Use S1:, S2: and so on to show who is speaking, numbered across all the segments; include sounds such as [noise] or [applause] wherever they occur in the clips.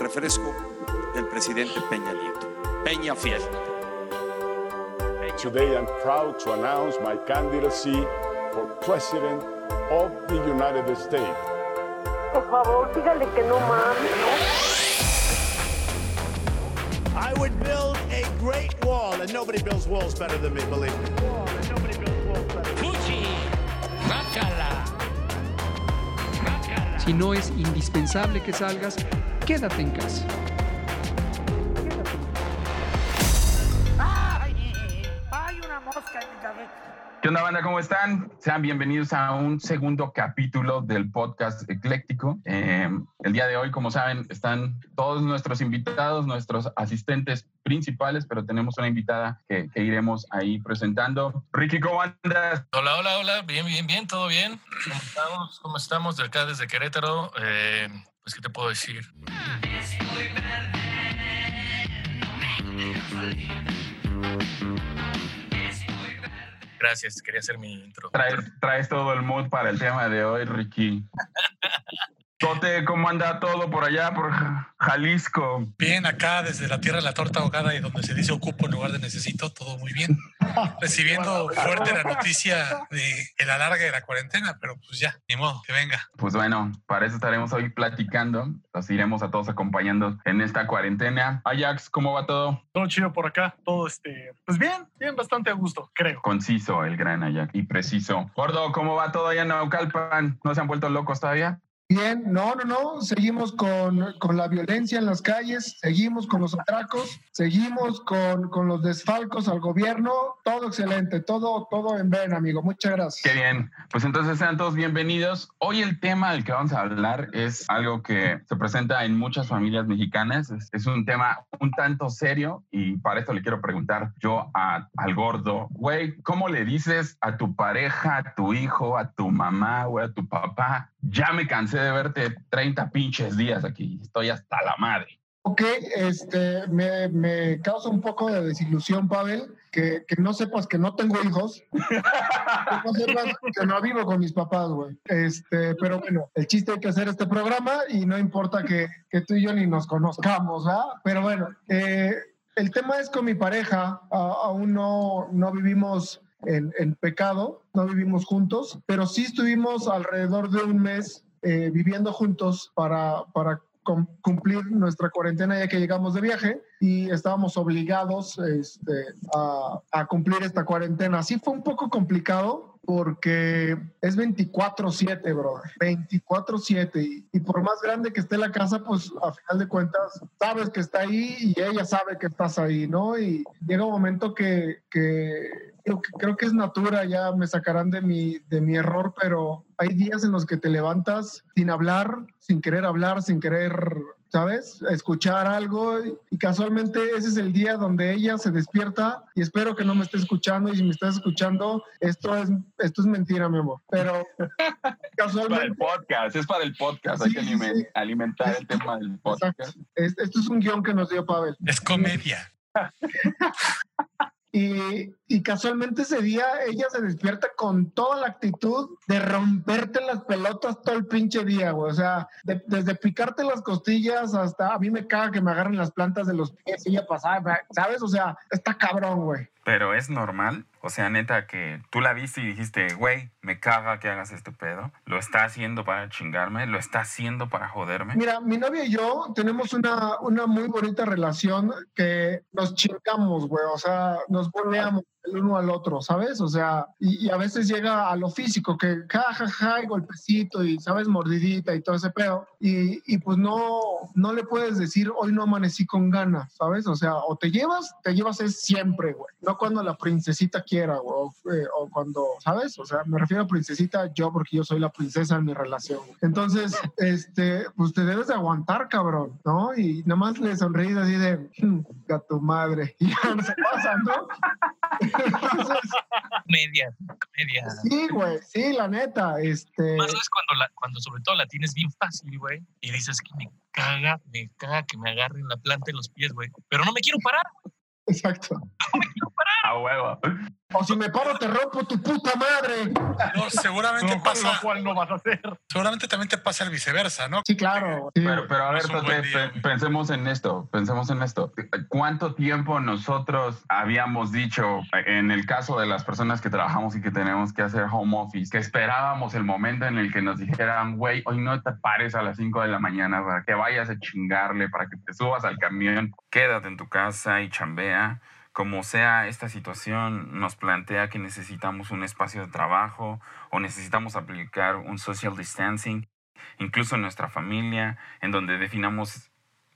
S1: refresco del presidente Peña Nieto. Peña Fiel.
S2: Today I'm proud to announce my candidacy for President of the United States.
S3: Por favor, dígale que no mames.
S4: I would build a great wall, and nobody builds walls better than me, believe me.
S5: Si no es indispensable que salgas, quédate en casa.
S6: ¿Qué onda, banda? ¿Cómo están? Sean bienvenidos a un segundo capítulo del podcast Ecléctico. Eh, el día de hoy, como saben, están todos nuestros invitados, nuestros asistentes principales, pero tenemos una invitada que, que iremos ahí presentando. Ricky, ¿cómo andas?
S7: Hola, hola, hola. Bien, bien, bien, todo bien. ¿Cómo estamos? ¿Cómo estamos? De acá desde Querétaro. Eh, pues, ¿qué te puedo decir? Gracias, quería hacer mi intro.
S6: Traes, traes todo el mood para el tema de hoy, Ricky. [laughs] Tote, ¿cómo anda todo por allá, por Jalisco?
S8: Bien, acá desde la tierra de la torta ahogada y donde se dice ocupo en lugar de necesito, todo muy bien. [laughs] Recibiendo fuerte la noticia de el alargue de la cuarentena, pero pues ya, ni modo, que venga.
S6: Pues bueno, para eso estaremos hoy platicando. Los iremos a todos acompañando en esta cuarentena. Ajax, ¿cómo va todo?
S9: Todo chido por acá, todo este, pues bien, bien, bastante a gusto, creo.
S6: Conciso el gran Ajax y preciso. Gordo, ¿cómo va todo allá en Naucalpan? ¿No se han vuelto locos todavía?
S10: Bien, no, no, no, seguimos con, con, la violencia en las calles, seguimos con los atracos, seguimos con, con, los desfalcos al gobierno, todo excelente, todo, todo en ven, amigo, muchas gracias.
S6: Qué bien, pues entonces sean todos bienvenidos. Hoy el tema del que vamos a hablar es algo que se presenta en muchas familias mexicanas, es, un tema un tanto serio y para esto le quiero preguntar yo a, al gordo, güey, ¿cómo le dices a tu pareja, a tu hijo, a tu mamá, güey, a tu papá? Ya me cansé de verte 30 pinches días aquí. Estoy hasta la madre.
S10: Ok, este, me, me causa un poco de desilusión, Pavel, que, que, no sepas que no tengo hijos, [laughs] que no sepas que no vivo con mis papás, güey. Este, pero bueno, el chiste hay que hacer este programa y no importa que, que tú y yo ni nos conozcamos, ¿ah? Pero bueno, eh, el tema es con mi pareja, aún no, no vivimos en, en, pecado, no vivimos juntos, pero sí estuvimos alrededor de un mes eh, viviendo juntos para, para cumplir nuestra cuarentena ya que llegamos de viaje y estábamos obligados este, a, cumplir esta cuarentena. Sí fue un poco complicado porque es 24/7, bro. 24/7 y, y, por más grande que esté la casa, pues a final de cuentas sabes que está ahí y ella sabe que estás ahí, ¿no? Y llega un momento que, que creo, que es natura, ya me sacarán de mi, de mi error, pero hay días en los que te levantas sin hablar, sin querer hablar, sin querer ¿sabes? Escuchar algo y casualmente ese es el día donde ella se despierta y espero que no me esté escuchando y si me estás escuchando, esto es, esto es mentira, mi amor, pero [laughs]
S6: casualmente... Es para el podcast, es para el podcast, sí, hay que sí. alimentar el tema del podcast.
S10: Esto es un guion que nos dio Pavel.
S8: Es comedia. [laughs]
S10: Y, y, casualmente ese día ella se despierta con toda la actitud de romperte las pelotas todo el pinche día, güey. O sea, de, desde picarte las costillas hasta a mí me caga que me agarren las plantas de los pies y ella pasaba, ¿sabes? O sea, está cabrón, güey.
S6: Pero es normal, o sea, neta, que tú la viste y dijiste, güey, me caga que hagas este pedo. Lo está haciendo para chingarme, lo está haciendo para joderme.
S10: Mira, mi novia y yo tenemos una, una muy bonita relación que nos chingamos, güey. O sea, nos volteamos el uno al otro, ¿sabes? O sea, y, y, a veces llega a lo físico, que ja, ja, ja, y golpecito y, ¿sabes? Mordidita y todo ese pedo. Y, y, pues no, no le puedes decir, hoy no amanecí con ganas, ¿sabes? O sea, o te llevas, te llevas es siempre, güey. No cuando la princesita quiera, güey, o, eh, o, cuando, ¿sabes? O sea, me refiero a princesita yo porque yo soy la princesa en mi relación. Entonces, [laughs] este, pues te debes de aguantar, cabrón, ¿no? Y nada más le sonreís así de, hm, a tu madre. [laughs] Y ya no se pasa, ¿no?
S7: Comedia, comedia.
S10: Sí, güey, sí, la neta. Este...
S7: Más es cuando, la, cuando sobre todo la tienes bien fácil, güey, y dices que me caga, me caga que me agarren la planta en los pies, güey. Pero no me quiero parar.
S10: Exacto.
S7: No me quiero.
S6: A huevo.
S10: O si me paro, te rompo tu puta madre.
S8: No, seguramente pasa.
S9: lo cual no vas a hacer.
S8: Seguramente también te pasa el viceversa, ¿no?
S10: Sí, claro. sí.
S6: Pero, pero a ver,
S8: día.
S6: pe- pensemos en esto, pensemos en esto. ¿Cuánto tiempo nosotros habíamos dicho, en el caso de las personas que trabajamos y que tenemos que hacer home office, que esperábamos el momento en el que nos dijeran, güey, hoy no te pares a las 5 de la mañana para que vayas a chingarle, para que te subas al camión, quédate en tu casa y chambea? Como sea, esta situación nos plantea que necesitamos un espacio de trabajo o necesitamos aplicar un social distancing incluso en nuestra familia, en donde definamos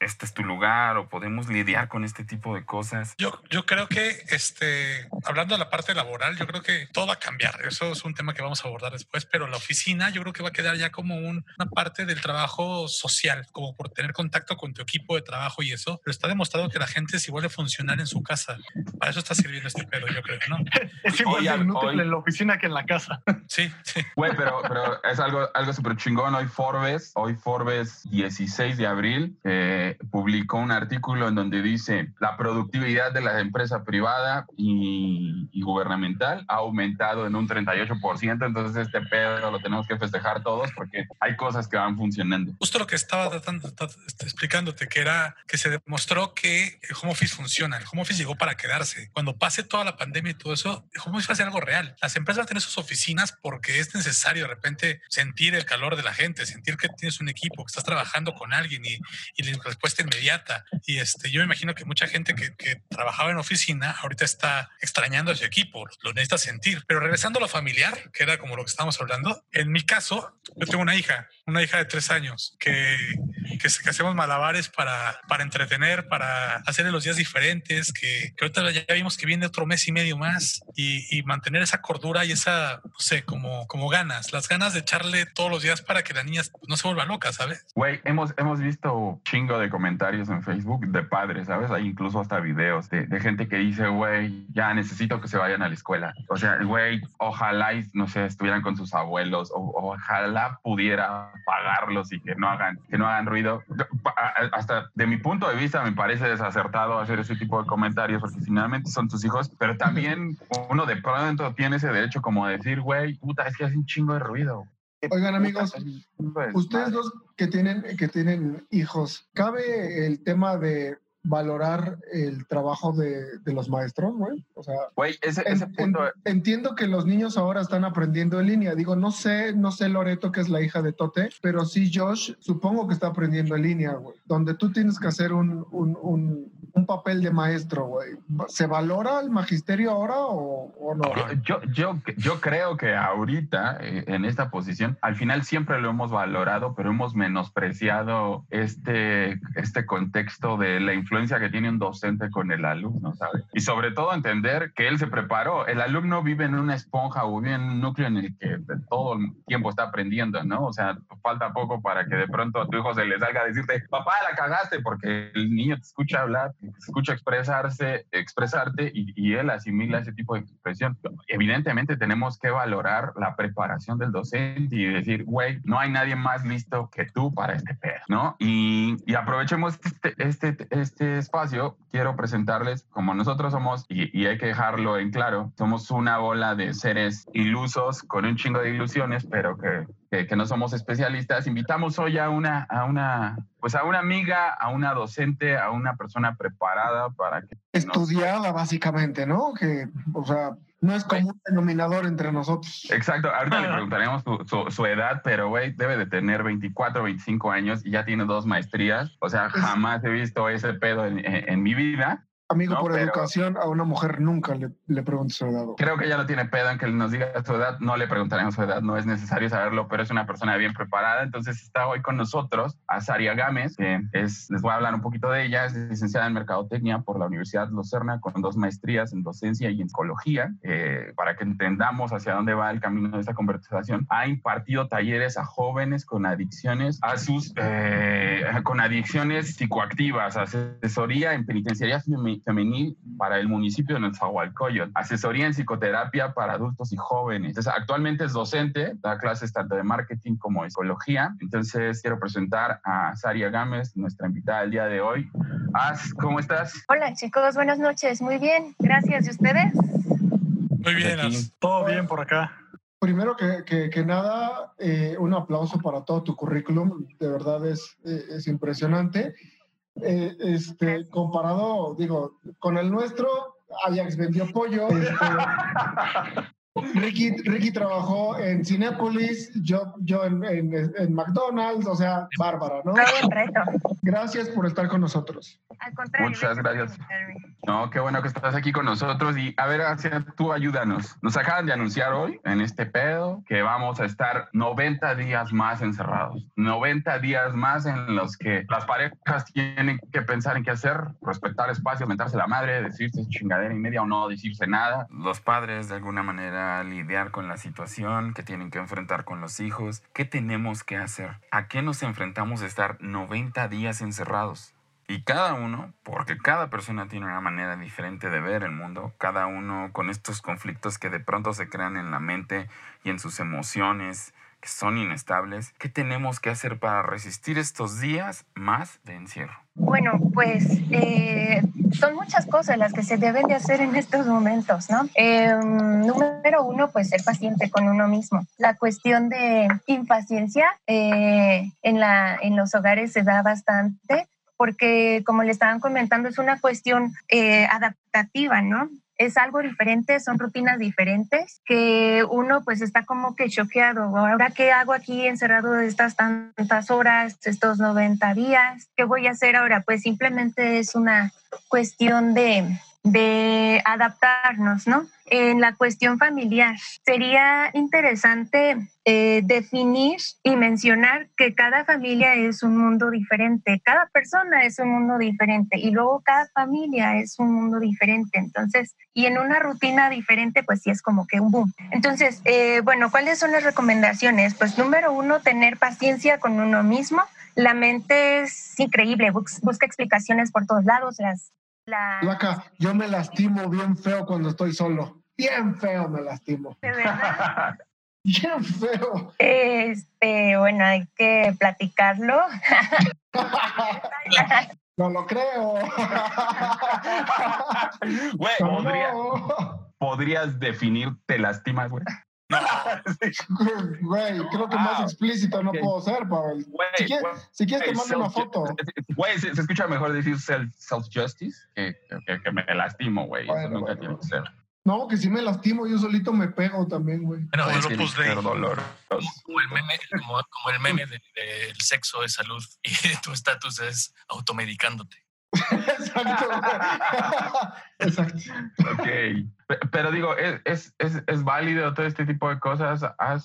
S6: este es tu lugar o podemos lidiar con este tipo de cosas.
S8: Yo, yo creo que, este, hablando de la parte laboral, yo creo que todo va a cambiar. Eso es un tema que vamos a abordar después, pero la oficina yo creo que va a quedar ya como un- una parte del trabajo social, como por tener contacto con tu equipo de trabajo y eso. Pero está demostrado que la gente es igual de funcional en su casa. Para eso está sirviendo este pedo, yo creo, ¿no?
S9: Es igual
S6: Hoy
S9: de inútil
S6: hoy-
S9: en la oficina que en la casa.
S8: Sí, sí.
S6: Güey, pero, pero es algo, algo súper chingón. Hoy Forbes, hoy Forbes 16 de abril, eh, publicó un artículo en donde dice la productividad de la empresa privada y, y gubernamental ha aumentado en un 38%. Entonces este pedo lo tenemos que festejar todos porque hay cosas que van funcionando.
S8: Justo lo que estaba tratando, este, explicándote, que era que se demostró que el home office funciona. El home office llegó para quedarse. Cuando pase toda la pandemia y todo eso, el home office va a ser algo real. Las empresas van a tener sus oficinas porque es necesario de repente sentir el calor de la gente, sentir que tienes un equipo, que estás trabajando con alguien y, y la respuesta inmediata. Y este, yo me imagino que mucha gente que, que trabajaba en oficina ahorita está extrañando a su equipo, lo necesita sentir. Pero regresando a lo familiar, que era como lo que estábamos hablando, en mi caso, yo tengo una hija, una hija de tres años, que, que, que hacemos malabares para, para entretener, para hacerle los días diferentes, que, que ahorita ya vimos que viene otro mes y medio más y, y mantener esa cordura y esa, no sé, como, como ganas, las ganas de echarle todos los días para que la niña no se vuelva loca, ¿sabes?
S6: Güey, hemos, hemos visto chingo de comentarios en Facebook de padres, ¿sabes? Hay incluso hasta videos de, de gente que dice, güey, ya necesito que se vayan a la escuela. O sea, güey, ojalá, y, no sé, estuvieran con sus abuelos, o, ojalá pudiera pagarlos y que no hagan, que no hagan ruido. Hasta de mi punto de vista me parece desacertado hacer ese tipo de comentarios porque finalmente son tus hijos, pero también uno de pronto tiene ese derecho como de decir, güey, puta, es que hace un chingo de ruido.
S10: Oigan, amigos, Ustedes dos que tienen, que tienen hijos, ¿cabe el tema de valorar el trabajo de, de los maestros, güey? O sea,
S6: Güey, ese, ese
S10: en-
S6: punto...
S10: entiendo que los niños ahora están aprendiendo en línea. Digo, no sé, no sé Loreto, que es la hija de Tote, pero sí Josh, supongo que está aprendiendo en línea, güey. Donde tú tienes que hacer un, un, un, un papel de maestro, güey. ¿Se valora el magisterio ahora o, o no?
S6: Yo, yo, yo creo que ahorita, eh, en esta posición, al final siempre lo hemos valorado, pero hemos menospreciado este, este contexto de la influencia que tiene un docente con el alumno, ¿sabes? Y sobre todo entender que él se preparó. El alumno vive en una esponja o vive en un núcleo en el que todo el tiempo está aprendiendo, ¿no? O sea, falta poco para que de pronto a tu hijo se le salga a decirte, papá, la cagaste, porque el niño te escucha hablar, te escucha expresarse, expresarte y, y él asimila ese tipo de expresión. Evidentemente tenemos que valorar la preparación del docente y decir, güey, no hay nadie más listo que tú para este pedo, ¿no? Y, y aprovechemos este, este, este espacio, quiero presentarles, como nosotros somos, y, y hay que dejarlo en claro, somos una bola de seres ilusos con un chingo de ilusiones, pero que, que, que no somos especialistas. Invitamos hoy a una, a una, pues a una amiga, a una docente, a una persona preparada para que nos
S10: Estudiada, básicamente, ¿no? Que, o sea, no es como un denominador entre nosotros.
S6: Exacto, ahorita le preguntaremos su, su- su edad, pero güey, debe de tener 24, 25 años y ya tiene dos maestrías. O sea, jamás he visto ese pedo en, en- en mi vida.
S10: Amigo,
S6: No,
S10: por
S6: pero-
S10: educación, a una mujer nunca le, le preguntes su edad.
S6: Creo que ya lo tiene pedo en que nos diga su edad. No le preguntaremos su edad, no es necesario saberlo, pero es una persona bien preparada. Entonces está hoy con nosotros Azaria Gámez, que es, les voy a hablar un poquito de ella. Es licenciada en Mercadotecnia por la Universidad Lucerna con dos maestrías en docencia y en psicología. Eh, para que entendamos hacia dónde va el camino de esta conversación, ha impartido talleres a jóvenes con adicciones, a sus, eh, con adicciones psicoactivas, asesoría en penitenciaría femi- femenil para el municipio de Nezahualcóyotl, asesoría en psicoterapia para adultos y jóvenes. Entonces, actualmente es docente, da clases tanto de marketing como de psicología. Entonces, quiero presentar a Saria Gámez, nuestra invitada del día de hoy. As, ¿cómo estás?
S11: Hola chicos, buenas noches. Muy bien, gracias. ¿Y ustedes?
S8: Muy bien, todo bien por acá.
S10: Primero que, que, nada, eh, un aplauso para todo tu currículum. De verdad es, eh, es impresionante. Eh, este, comparado, digo, con el nuestro, Ajax vendió pollo. Este, [laughs] Ricky, Ricky trabajó en Cinépolis, yo, yo en, en, McDonald's, o sea, bárbara, ¿no? Gracias por estar con nosotros.
S6: Muchas gracias. No, qué bueno que estás aquí con nosotros. Y a ver, tú ayúdanos. Nos acaban de anunciar hoy en este pedo que vamos a estar 90 días más encerrados. 90 días más en los que las parejas tienen que pensar en qué hacer, respetar espacio, mentarse la madre, decirse chingadera y media o no decirse nada.
S12: Los padres de alguna manera lidiar con la situación que tienen que enfrentar con los hijos. ¿Qué tenemos que hacer? ¿A qué nos enfrentamos de estar 90 días encerrados? Y cada uno, porque cada persona tiene una manera diferente de ver el mundo, cada uno con estos conflictos que de pronto se crean en la mente y en sus emociones, que son inestables, ¿qué tenemos que hacer para resistir estos días más de encierro?
S11: Bueno, pues eh, son muchas cosas las que se deben de hacer en estos momentos, ¿no? Em, número uno, pues ser paciente con uno mismo. La cuestión de impaciencia eh, en, la, en los hogares se da bastante porque como le estaban comentando, es una cuestión eh, adaptativa, ¿no? Es algo diferente, son rutinas diferentes, que uno pues está como que choqueado. Ahora, ¿qué hago aquí encerrado estas tantas horas, estos 90 días? ¿Qué voy a hacer ahora? Pues simplemente es una cuestión de, de adaptarnos, ¿no? En la cuestión familiar, sería interesante eh, definir y mencionar que cada familia es un mundo diferente, cada persona es un mundo diferente y luego cada familia es un mundo diferente. Entonces, y en una rutina diferente, pues sí es como que un boom. Entonces, eh, bueno, ¿cuáles son las recomendaciones? Pues número uno, tener paciencia con uno mismo. La mente es increíble, busca explicaciones por todos lados, las
S10: la... yo me lastimo bien feo cuando estoy solo. Bien feo me lastimo.
S11: ¿De verdad? [laughs]
S10: bien feo.
S11: Este, bueno, hay que platicarlo. [laughs]
S10: no lo creo. [laughs]
S6: Güey, ¿podrías definir te lastimas, güey?
S10: No. [laughs] Güey, creo que más explícito no puedo ser, Pavel. si, quieres, si quieres te mando una foto.
S6: Güey, se, escucha mejor decir self-justice que, que, me lastimo, güey. Eso nunca tiene que ser.
S10: No, que si me lastimo, yo solito me pego también, güey.
S7: Bueno, es que dolor. Como el meme, como, como el meme del de, sexo es salud y [laughs] tu estatus es automedicándote.
S10: Exacto. Exacto.
S6: Ok. Pero digo, es, es, es, válido todo este tipo de cosas.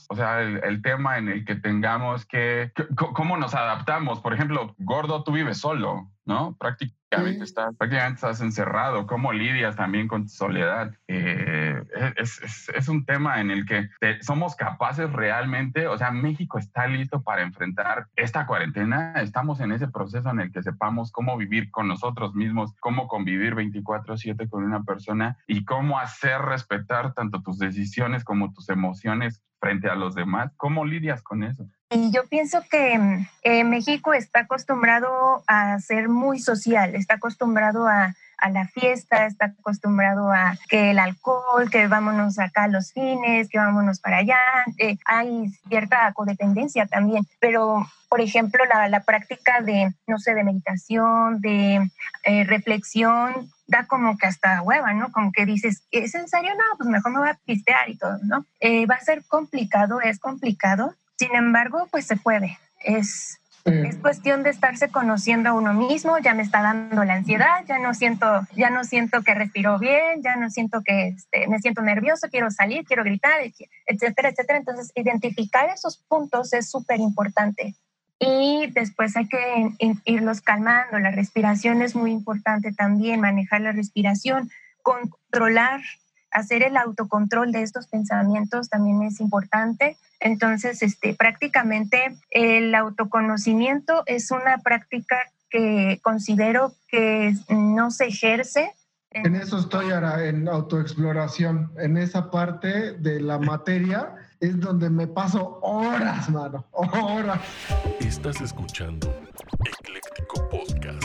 S6: o sea, el, tema en el que tengamos que, ¿Cómo nos adaptamos? Por ejemplo, Gordo, tú vives solo, ¿no? Prácticamente prácticamente, estás, prácticamente estás encerrado. ¿Cómo lidias también con tu soledad? Eh, es, es, es, un tema en el que somos capaces realmente, o sea, México está listo para enfrentar esta cuarentena. Estamos en ese proceso en el que sepamos cómo vivir con nosotros mismos, cómo convivir 24/7 con una persona y cómo hacer respetar tanto tus decisiones como tus emociones frente a los demás. ¿Cómo lidias con eso?
S11: Y yo pienso que eh, México está acostumbrado a ser muy social, está acostumbrado a, la fiesta, está acostumbrado a que el alcohol, que vámonos acá a los fines, que vámonos para allá. Eh, hay cierta codependencia también, pero por ejemplo, la, la práctica de, no sé, de meditación, de eh, reflexión, da como que hasta hueva, ¿no? Como que dices, ¿es en serio? No, pues mejor me voy a pistear y todo, ¿no? va a ser complicado, es complicado, sin embargo, pues se puede. Es, es cuestión de estarse conociendo a uno mismo, ya me está dando la ansiedad, ya no siento, ya no siento que respiro bien, ya no siento que este, me siento nervioso, quiero salir, quiero gritar, etcétera, etcétera. Entonces, identificar esos puntos es súper importante. Y después hay que irlos calmando. La respiración es muy importante también, manejar la respiración, controlar hacer el autocontrol de estos pensamientos también es importante. Entonces, este, prácticamente el autoconocimiento es una práctica que considero que no se ejerce
S10: En eso estoy ahora, en autoexploración. En esa parte de la materia es donde me paso horas, mano. Horas.
S13: Estás escuchando Ecléctico Podcast.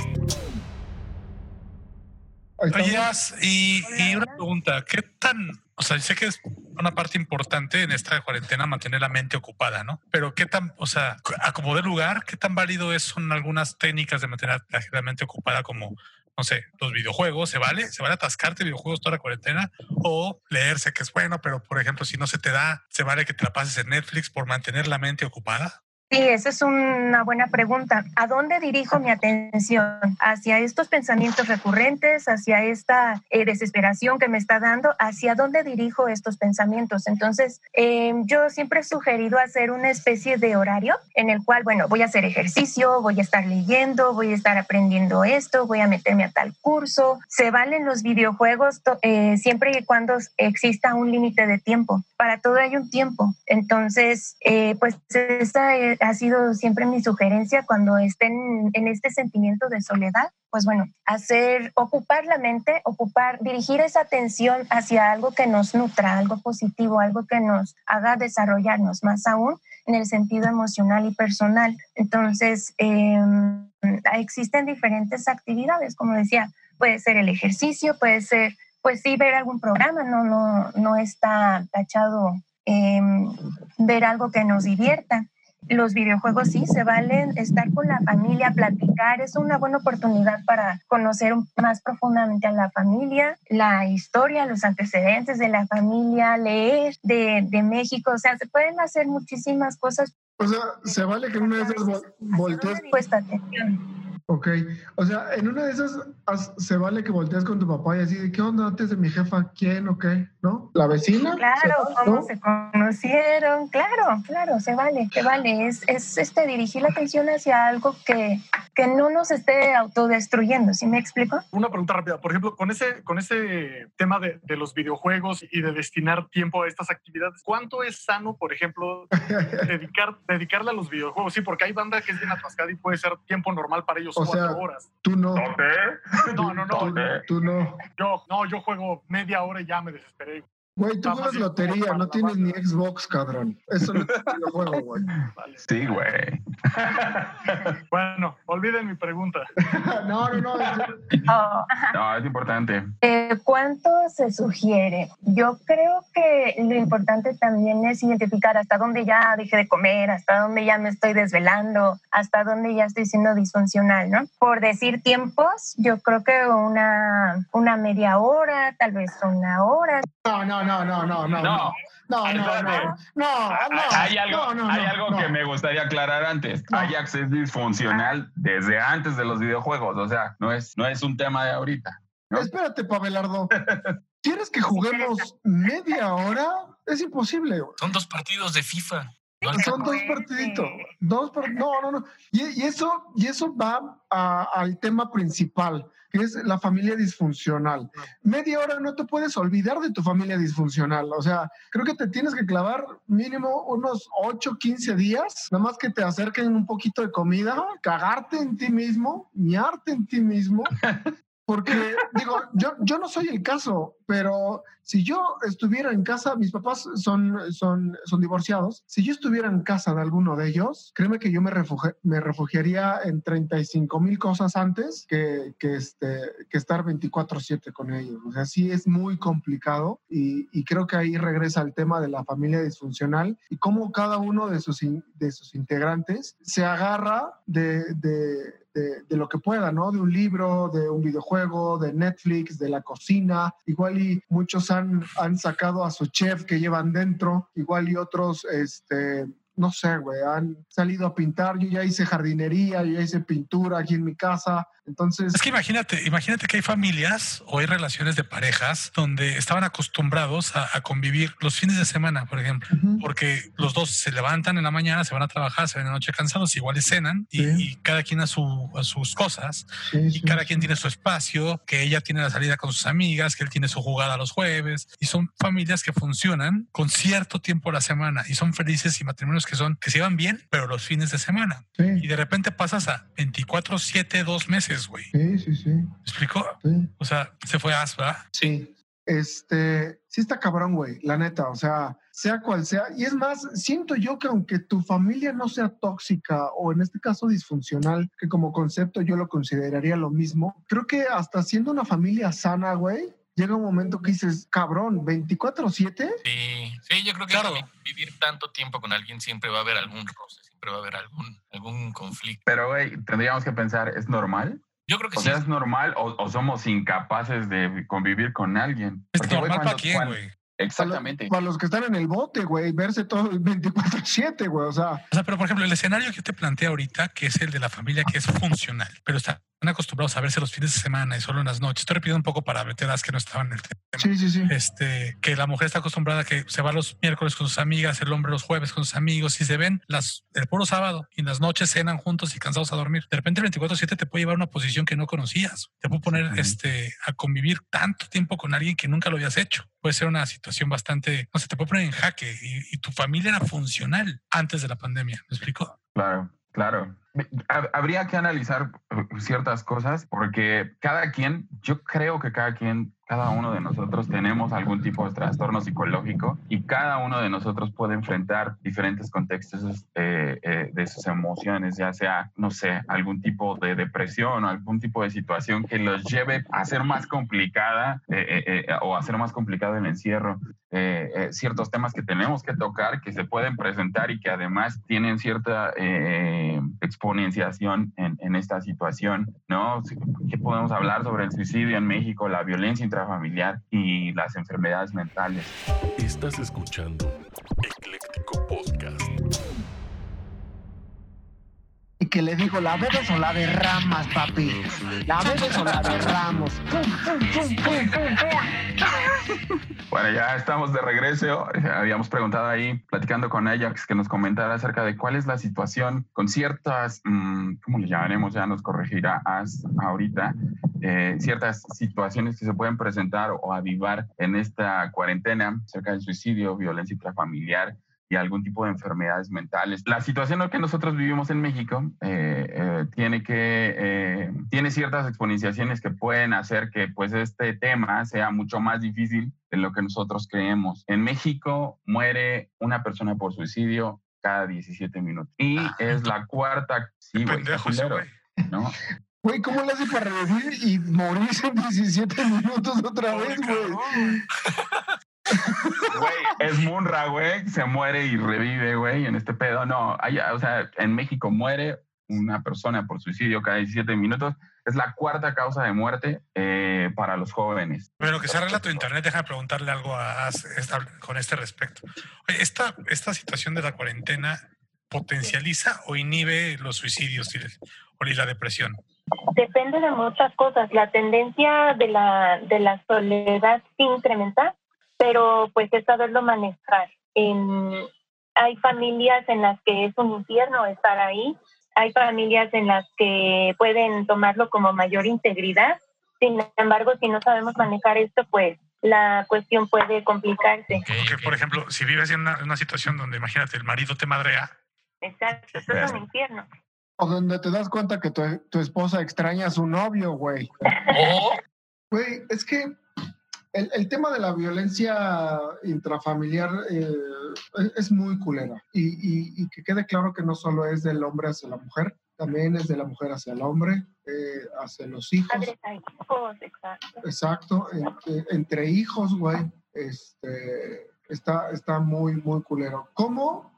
S8: Oye, y, y una pregunta, ¿qué tan, o sea, sé que es una parte importante en esta cuarentena mantener la mente ocupada, ¿no? Pero qué tan, o sea, a como de lugar, qué tan válido es son algunas técnicas de mantener la mente ocupada como no sé, los videojuegos, ¿se vale? ¿Se vale atascarte videojuegos toda la cuarentena? O leerse, que es bueno, pero por ejemplo, si no se te da, ¿se vale que te la pases en Netflix por mantener la mente ocupada?
S11: Sí, esa es una buena pregunta. ¿A dónde dirijo mi atención? ¿Hacia estos pensamientos recurrentes? ¿Hacia esta eh, desesperación que me está dando? ¿Hacia dónde dirijo estos pensamientos? Entonces, eh, yo siempre he sugerido hacer una especie de horario en el cual, bueno, voy a hacer ejercicio, voy a estar leyendo, voy a estar aprendiendo esto, voy a meterme a tal curso. Se valen los videojuegos eh, siempre y cuando exista un límite de tiempo. Para todo hay un tiempo. Entonces, pues ha sido siempre mi sugerencia cuando estén en este sentimiento de soledad, pues bueno, hacer, ocupar la mente, ocupar, dirigir esa atención hacia algo que nos nutra, algo positivo, algo que nos haga desarrollarnos más aún en el sentido emocional y personal. Entonces, em, existen diferentes actividades, como decía, puede ser el ejercicio, puede ser, pues sí, ver algún programa, no, no, no está tachado em, ver algo que nos divierta los videojuegos sí se valen, estar con la familia, platicar, es una buena oportunidad para conocer más profundamente a la familia, la historia, los antecedentes de la familia, leer de, de México, o sea, se pueden hacer muchísimas cosas.
S10: O sea, se vale que una esas voltees.
S11: Puesta atención
S10: Ok, o sea, en una de esas se vale que voltees con tu papá y así, ¿de qué onda antes de mi jefa? ¿Quién o qué? ¿No? ¿La vecina?
S11: Claro, cómo se conocieron, claro, claro, se vale, se vale. Es, es este, dirigir la atención hacia algo que, que no nos esté autodestruyendo, ¿sí me explico?
S9: Una pregunta rápida, por ejemplo, con ese, con ese tema de, de los videojuegos y de destinar tiempo a estas actividades, ¿cuánto es sano, por ejemplo, [laughs] dedicar, dedicarle a los videojuegos? Sí, porque hay banda que es bien atascada y puede ser tiempo normal para ellos
S10: o sea,
S9: horas.
S10: Tú no.
S9: No, no, no.
S10: Tú, no.
S9: Yo, no, yo juego media hora y ya me desesperé.
S10: Güey, tú juegas lotería, no tienes ni Xbox, cabrón. Eso no es lo juego, güey. [laughs]
S6: Sí, güey. [laughs]
S9: bueno, olviden mi pregunta. [laughs]
S10: no, no, no.
S11: Oh.
S6: No, es importante.
S11: Eh, ¿Cuánto se sugiere? Yo creo que lo importante también es identificar hasta dónde ya dejé de comer, hasta dónde ya me estoy desvelando, hasta dónde ya estoy siendo disfuncional, ¿no? Por decir tiempos, yo creo que una, una media hora, tal vez una hora.
S10: No, no, no, no, no, no. No. No, no, no, no,
S6: Hay algo, hay algo que me gustaría aclarar antes. Ajax es disfuncional desde antes de los videojuegos, o sea, no es, no es un tema de ahorita.
S10: Espérate, Pabelardo. [laughs] ¿Quieres que juguemos media hora? Es imposible.
S7: Son dos partidos de FIFA.
S10: Son dos partiditos. Dos no, no, no. Y, eso, y eso va al tema principal, que es la familia disfuncional. Media hora no te puedes olvidar de tu familia disfuncional. O sea, creo que te tienes que clavar mínimo unos 8, 15 días, nada más que te acerquen un poquito de comida, cagarte en ti mismo, miarte en ti mismo [laughs] porque, digo, yo, yo no soy el caso, pero si yo estuviera en casa, mis papás son, son, son divorciados, si yo estuviera en casa de alguno de ellos, créeme que yo me, me refugiaría en 35 mil cosas antes que, que, este, que estar 24/7 con ellos. O sea, sí es muy complicado y, y, creo que ahí regresa el tema de la familia disfuncional y cómo cada uno de sus, de sus integrantes se agarra de, de de, lo que pueda, ¿no? De un libro, de un videojuego, de Netflix, de la cocina. Igual y muchos han, han sacado a su chef que llevan dentro, igual y otros, este, no sé, güey, han salido a pintar. Yo ya hice jardinería, yo ya hice pintura aquí en mi casa. Entonces.
S8: Es que imagínate, imagínate que hay familias o hay relaciones de parejas donde estaban acostumbrados a, convivir los fines de semana, por ejemplo, porque los dos se levantan en la mañana, se van a trabajar, se ven en la noche cansados, igual y cenan y, cada quien a, su, a sus cosas y cada quien tiene su espacio, que ella tiene la salida con sus amigas, que él tiene su jugada los jueves y son familias que funcionan con cierto tiempo a la semana y son felices y matrimonios que son, que se iban bien, pero los fines de semana. Y de repente pasas a 24, 7, dos meses, güey.
S10: Sí, sí, sí.
S8: ¿Me explico?
S10: Sí.
S8: O sea, se fue as, ¿verdad?
S10: Sí. Este, sí está cabrón, güey, la neta, o sea, sea cual sea. Y es más, siento yo que aunque tu familia no sea tóxica o en este caso disfuncional, que como concepto yo lo consideraría lo mismo, creo que hasta siendo una familia sana, güey, llega un momento que dices, cabrón, 24/7.
S7: Sí, sí, yo creo que también vivir tanto tiempo con alguien siempre va a haber algún roce, siempre va a haber algún, algún conflicto.
S6: Pero, güey, tendríamos que pensar, ¿es normal?
S7: Yo creo que
S6: o
S7: sí.
S6: sea, ¿es normal o, o somos incapaces de convivir con alguien?
S8: Es
S6: Porque,
S8: normal para
S6: cuando-
S8: quién, güey.
S6: Exactamente.
S10: Para los que están en el bote, güey, verse todo el 24/7, güey, o sea,
S8: O sea, pero por ejemplo, el escenario que yo te planteé ahorita, que es el de la familia que es funcional, pero están acostumbrados a verse los fines de semana y solo en las noches. Estoy repitiendo un poco para veteras que no estaban en el tema.
S10: sí, sí, sí.
S8: Este, que la mujer está acostumbrada a que se va los miércoles con sus amigas, el hombre los jueves con sus amigos y se ven las, el puro sábado y en las noches cenan juntos y cansados a dormir. De repente el 24-7 te puede llevar a una posición que no conocías. Te puede poner este, a convivir tanto tiempo con alguien que nunca lo habías hecho. Puede ser una situación bastante, no sé, te puede poner en jaque y, y tu familia era funcional antes de la pandemia. ¿Me explico?
S6: Claro, claro. Hab- Habría que analizar eh, ciertas cosas porque cada quien, yo creo que cada quien, cada uno de nosotros tenemos algún tipo de trastorno psicológico y cada uno de nosotros puede enfrentar diferentes contextos eh, eh, de sus emociones, ya sea, no sé, algún tipo de depresión o algún tipo de situación que los lleve a ser más complicada eh, eh, o a ser más complicado el encierro. Ciertos temas que tenemos que tocar, que se pueden presentar y que además tienen cierta eh, exponenciación en, esta situación, ¿no? ¿Qué podemos hablar sobre el suicidio en México, la violencia intrafamiliar y las enfermedades mentales?
S13: Estás escuchando Ecléctico Podcast.
S10: Que le digo, ¿la bebes o la derramas, papi? ¿La bebes o la derramos?
S6: Bueno, ya estamos de regreso. Habíamos preguntado ahí, platicando con Ajax, que nos comentara acerca de cuál es la situación con ciertas, mm, ¿cómo le llamaremos? Ya nos corregirá ahorita. eh, ciertas situaciones que se pueden presentar o avivar en esta cuarentena acerca del suicidio, violencia intrafamiliar y algún tipo de enfermedades mentales. La situación que nosotros vivimos en México eh, eh, tiene que eh, tiene ciertas exponenciaciones que pueden hacer que pues este tema sea mucho más difícil de lo que nosotros creemos. En México muere una persona por suicidio cada 17 minutos y es la cuarta sí, güey,
S10: ¿cómo le hace para revivir y morirse en 17 minutos otra vez, güey?
S6: Güey, es Munra, güey, se muere y revive, güey, en este pedo. No, hay- o sea, en México muere una persona por suicidio cada 17 minutos. Es la cuarta causa de muerte eh, para los jóvenes.
S8: Pero que se arregla tu internet, deja de preguntarle algo a As esta- con este respecto. Oye, esta, esta situación de la cuarentena potencializa o inhibe los suicidios o y la depresión.
S11: Depende de muchas cosas. La tendencia de la, de la soledad sí incrementa, pero pues es saberlo manejar. En- hay familias en las que es un infierno estar ahí, hay familias en las que pueden tomarlo como mayor integridad. Sin embargo, si no sabemos manejar esto, pues la cuestión puede complicarse.
S8: Porque, por ejemplo, si vives en una, una situación donde, imagínate, el marido te madrea,
S11: Exacto, esto es un infierno.
S10: O donde te das cuenta que tu, tu esposa extraña a su novio, güey. [laughs] Güey, es que el, el tema de la violencia intrafamiliar eh, es, muy culera. Y, y- y que quede claro que no solo es del hombre hacia la mujer, también es de la mujer hacia el hombre, eh, hacia los hijos.
S11: Padres a hijos, exacto.
S10: Exacto, entre, entre hijos, güey, este, está, está muy, muy culero. ¿Cómo,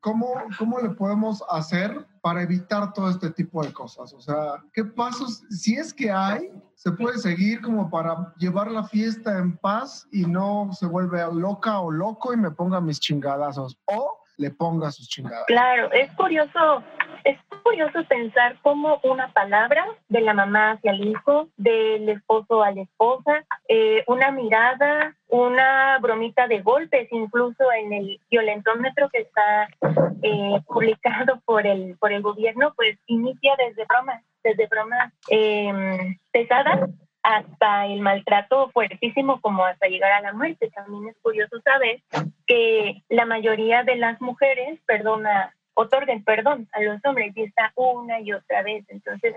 S10: cómo, ¿Cómo le podemos hacer para evitar todo este tipo de cosas? O sea, ¿qué pasos, si es que hay, se puede seguir como para llevar la fiesta en paz y no se vuelve loca o loco y me ponga mis chingadazos? O le ponga sus chingadas.
S11: Claro, es curioso, curioso pensar cómo una palabra de la mamá hacia el hijo, del esposo a la esposa, eh, una mirada, una bromita de golpes, incluso en el violentómetro que está eh, publicado por el por el gobierno, pues inicia desde bromas, desde bromas eh, pesadas hasta el maltrato fuertísimo como hasta llegar a la muerte. También es curioso saber que la mayoría de las mujeres perdona, otorgan perdón a los hombres y está una y otra vez. Entonces,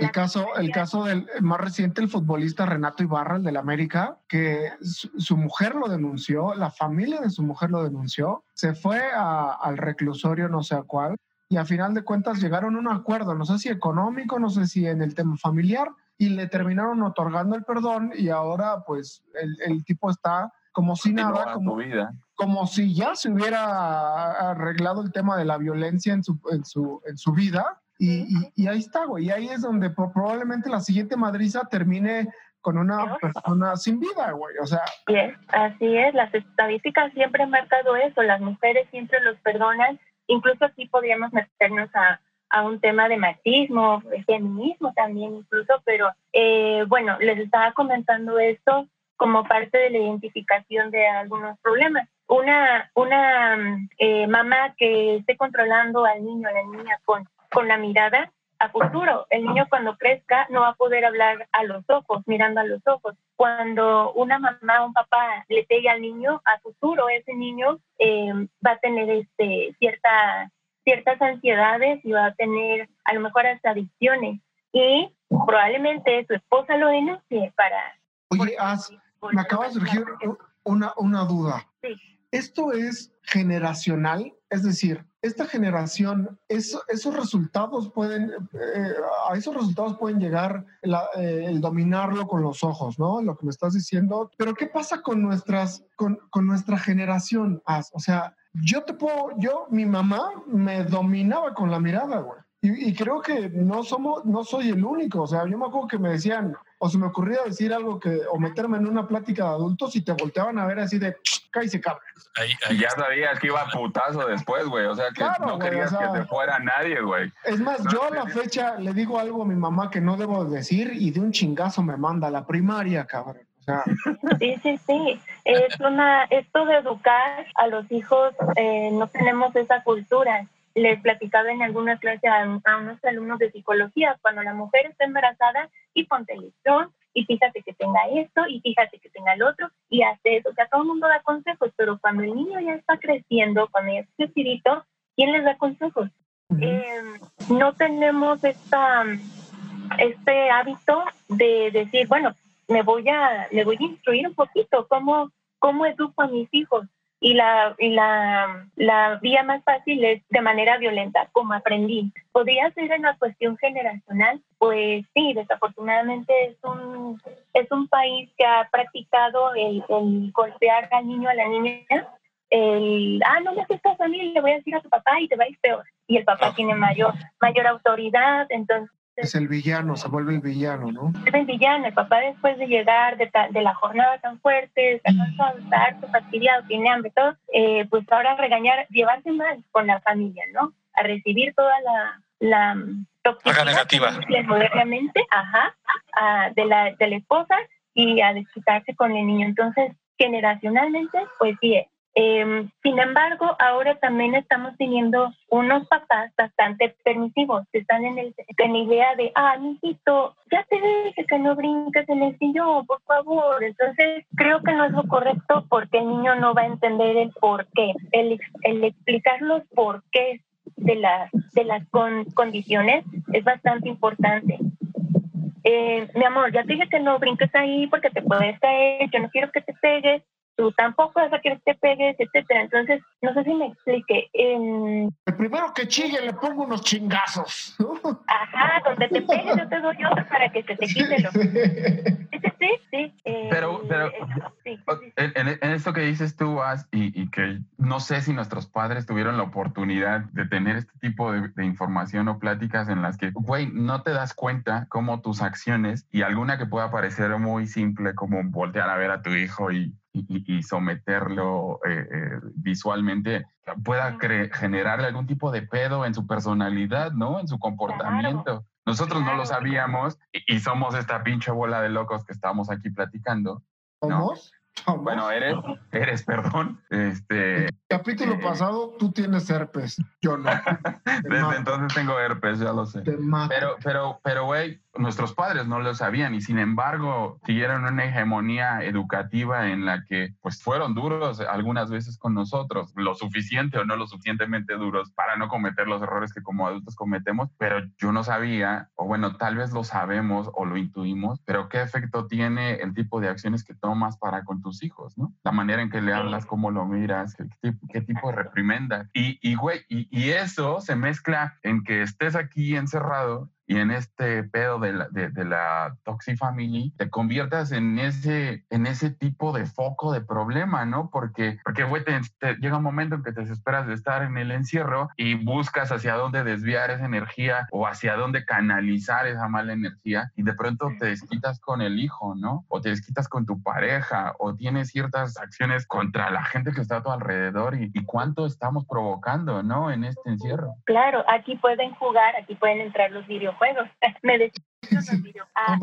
S10: el caso, el caso del más reciente, el futbolista Renato Ibarra, el del América, que su, mujer lo denunció, la familia de su mujer lo denunció, se fue al reclusorio, no sé a cuál, y a final de cuentas llegaron a un acuerdo, no sé si económico, no sé si en el tema familiar, y le terminaron otorgando el perdón y ahora pues el, tipo está como si nada, como, como si ya se hubiera arreglado el tema de la violencia en su, en su, en su vida y, ahí está, güey. Y ahí es donde probablemente la siguiente madriza termine con una persona sin vida, güey. O sea.
S11: Bien, así es. Las estadísticas siempre han marcado eso. Las mujeres siempre los perdonan. Incluso aquí podríamos meternos a, a un tema de machismo, feminismo también incluso, pero eh, bueno, les estaba comentando esto como parte de la identificación de algunos problemas. Una, una eh, mamá que esté controlando al niño, a la niña con con la mirada a futuro. El niño cuando crezca no va a poder hablar a los ojos, mirando a los ojos. Cuando una mamá o un papá le pegue al niño, a futuro ese niño eh, va a tener este, cierta, ciertas ansiedades y va a tener a lo mejor hasta adicciones. Y probablemente su esposa lo denuncie para...
S10: Oye, me acaba de surgir una, una duda. ¿Esto es generacional? Es decir, esta generación, esos resultados pueden, eh, a esos resultados pueden llegar eh, el dominarlo con los ojos, ¿no? Lo que me estás diciendo. Pero ¿qué pasa con nuestras, con, con nuestra generación? O sea, yo te puedo, yo, mi mamá me dominaba con la mirada, güey. Y, y, creo que no somos, no soy el único. O sea, yo me acuerdo que me decían, o se me ocurría decir algo que, o meterme en una plática de adultos y te volteaban a ver así de, cállese cabrón.
S6: y ya sabías que iba putazo después, güey. O sea, que no querías que te fuera nadie, güey.
S10: Es más, yo a la fecha le digo algo a mi mamá que no debo decir y de un chingazo me manda a la primaria, cabrón. O sea.
S11: Sí, sí, sí. Es una, esto de educar a los hijos, eh, no tenemos esa cultura les platicaba en alguna clase a, unos alumnos de psicología, cuando la mujer está embarazada y ponte listón, y fíjate que tenga esto, y fíjate que tenga el otro, y hace eso. O sea, todo el mundo da consejos, pero cuando el niño ya está creciendo, cuando ya es crecidito, ¿quién les da consejos? Em, no tenemos esta, este hábito de decir, bueno, me voy a, le voy a instruir un poquito cómo, cómo educo a mis hijos y la, la, la, vía más fácil es de manera violenta, como aprendí. ¿Podría ser en la cuestión generacional? Pues sí, desafortunadamente es un, es un país que ha practicado el, el golpear al niño a la niña el, ah, no me haces caso a mí, le voy a decir a tu papá y te va a ir peor. Y el papá ah. tiene mayor, mayor autoridad, entonces
S10: es el villano, se vuelve el villano, ¿no?
S11: Es el villano, el papá después de llegar de, de la jornada tan fuerte, está cansado, está harto, fastidiado, tiene hambre, todo, eh, pues ahora regañar, llevarse mal con la familia, ¿no? A recibir toda la, la
S7: toxicidad negativa.
S11: modernamente, ajá, de, la, de la esposa y a desquitarse con el niño. Entonces, generacionalmente, pues sí, Em, sin embargo, ahora también estamos teniendo unos papás bastante permisivos, que están en, el, en la idea de, ah, mijito, ya te dije que no brinques en el sillón, por favor. Entonces, creo que no es lo correcto porque el niño no va a entender el por qué. El, el explicar los porqués de las, de las condiciones es bastante importante. Eh, mi amor, ya te dije que no brinques ahí porque te puedes caer, yo no quiero que te pegues, tú tampoco vas a querer que te pegues, etcétera. Entonces, no sé si me explique.
S10: El primero que chille le pongo unos chingazos.
S11: Ajá, donde te pegues yo te doy otro para que se te quite lo. [laughs] Sí, sí,
S6: eh, pero, pero en, en, esto que dices tú, y, y, que no sé si nuestros padres tuvieron la oportunidad de tener este tipo de, de información o pláticas en las que, güey, no te das cuenta cómo tus acciones y alguna que pueda parecer muy simple como voltear a ver a tu hijo y y, someterlo eh, eh, visualmente pueda generarle algún tipo de pedo en su personalidad, ¿no? En su comportamiento. Nosotros no lo sabíamos y, somos esta pinche bola de locos que estamos aquí platicando.
S10: ¿Somos?
S6: Bueno, eres, eres, perdón. Este.
S10: Capítulo pasado, tú tienes herpes. Yo no. [laughs]
S6: Desde entonces tengo herpes, ya lo sé. Pero, pero, pero, güey, nuestros padres no lo sabían y sin embargo siguieron una hegemonía educativa en la que pues fueron duros algunas veces con nosotros, lo suficiente o no lo suficientemente duros para no cometer los errores que como adultos cometemos, pero yo no sabía, o bueno, tal vez lo sabemos o lo intuimos, pero qué efecto tiene el tipo de acciones que tomas para con tus hijos, ¿no? La manera en que le hablas, cómo lo miras, qué, tipo de reprimenda. Y, y güey, y, y eso se mezcla en que estés aquí encerrado y en este pedo de la, de, la Toxic Family te conviertas en ese, en ese tipo de foco de problema, ¿no? Porque, porque güey, te, llega un momento en que te desesperas de estar en el encierro y buscas hacia dónde desviar esa energía o hacia dónde canalizar esa mala energía y de pronto te desquitas con el hijo, ¿no? O te desquitas con tu pareja o tienes ciertas acciones contra la gente que está a tu alrededor y, y cuánto estamos provocando, ¿no? En este encierro.
S11: Claro, aquí pueden jugar, aquí pueden entrar los videojuegos juegos. [laughs] me Ah,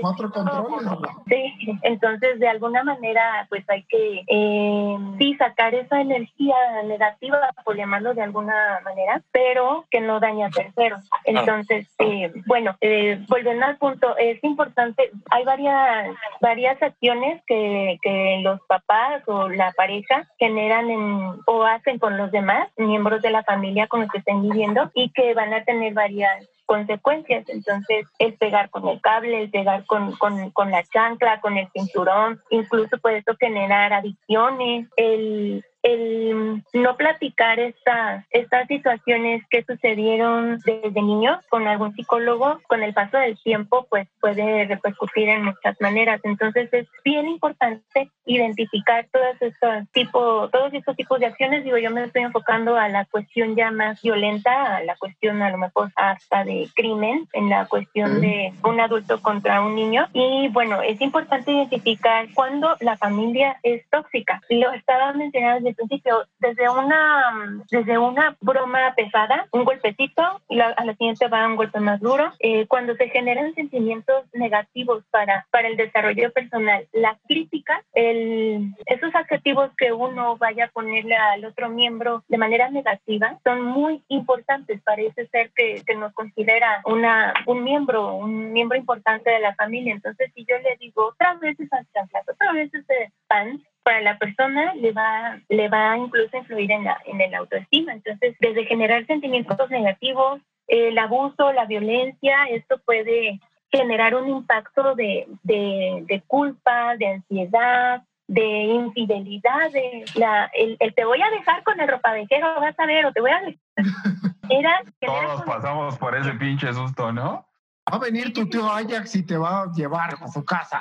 S10: cuatro controles.
S11: Sí, entonces de alguna manera pues hay que eh, sí sacar esa energía negativa, por llamarlo de alguna manera, pero que no daña a terceros. Entonces, eh, bueno, eh, volviendo al punto, es importante, hay varias, varias acciones que, que los papás o la pareja generan en, o hacen con los demás miembros de la familia con los que estén viviendo y que van a tener varias consecuencias. Entonces, el pegar con el cable, el pegar con, con, con la chancla, con el cinturón, incluso puede esto generar adicciones, el el no platicar estas estas situaciones que sucedieron desde niños con algún psicólogo, con el paso del tiempo, pues puede repercutir en muchas maneras. Entonces es bien importante identificar todos estos tipos, todos estos tipos de acciones. Digo, yo me estoy enfocando a la cuestión ya más violenta, a la cuestión a lo mejor hasta de crimen, en la cuestión de un adulto contra un niño. Y bueno, es importante identificar cuando la familia es tóxica. Lo estaba mencionando principio, desde una, desde una broma pesada, un golpecito, y a la siguiente va un golpe más duro. Eh, cuando se generan sentimientos negativos para, para el desarrollo personal, la crítica, el, esos adjetivos que uno vaya a ponerle al otro miembro de manera negativa, son muy importantes. Parece ser que, que nos considera una, un miembro, un miembro importante de la familia. Entonces, si yo le digo otras veces al otras veces de pan, para la persona le va, le va incluso a influir en, la, en el autoestima. Entonces, desde generar sentimientos negativos, el abuso, la violencia, esto puede generar un impacto de, de, culpa, de ansiedad, de infidelidad, de la, el, te voy a dejar con el ropavejero, vas a ver, o te voy a dejar. [laughs]
S6: Era, Todos pasamos por ese pinche susto, ¿no?
S10: Va a venir tu tío Ajax y te va a llevar a su casa.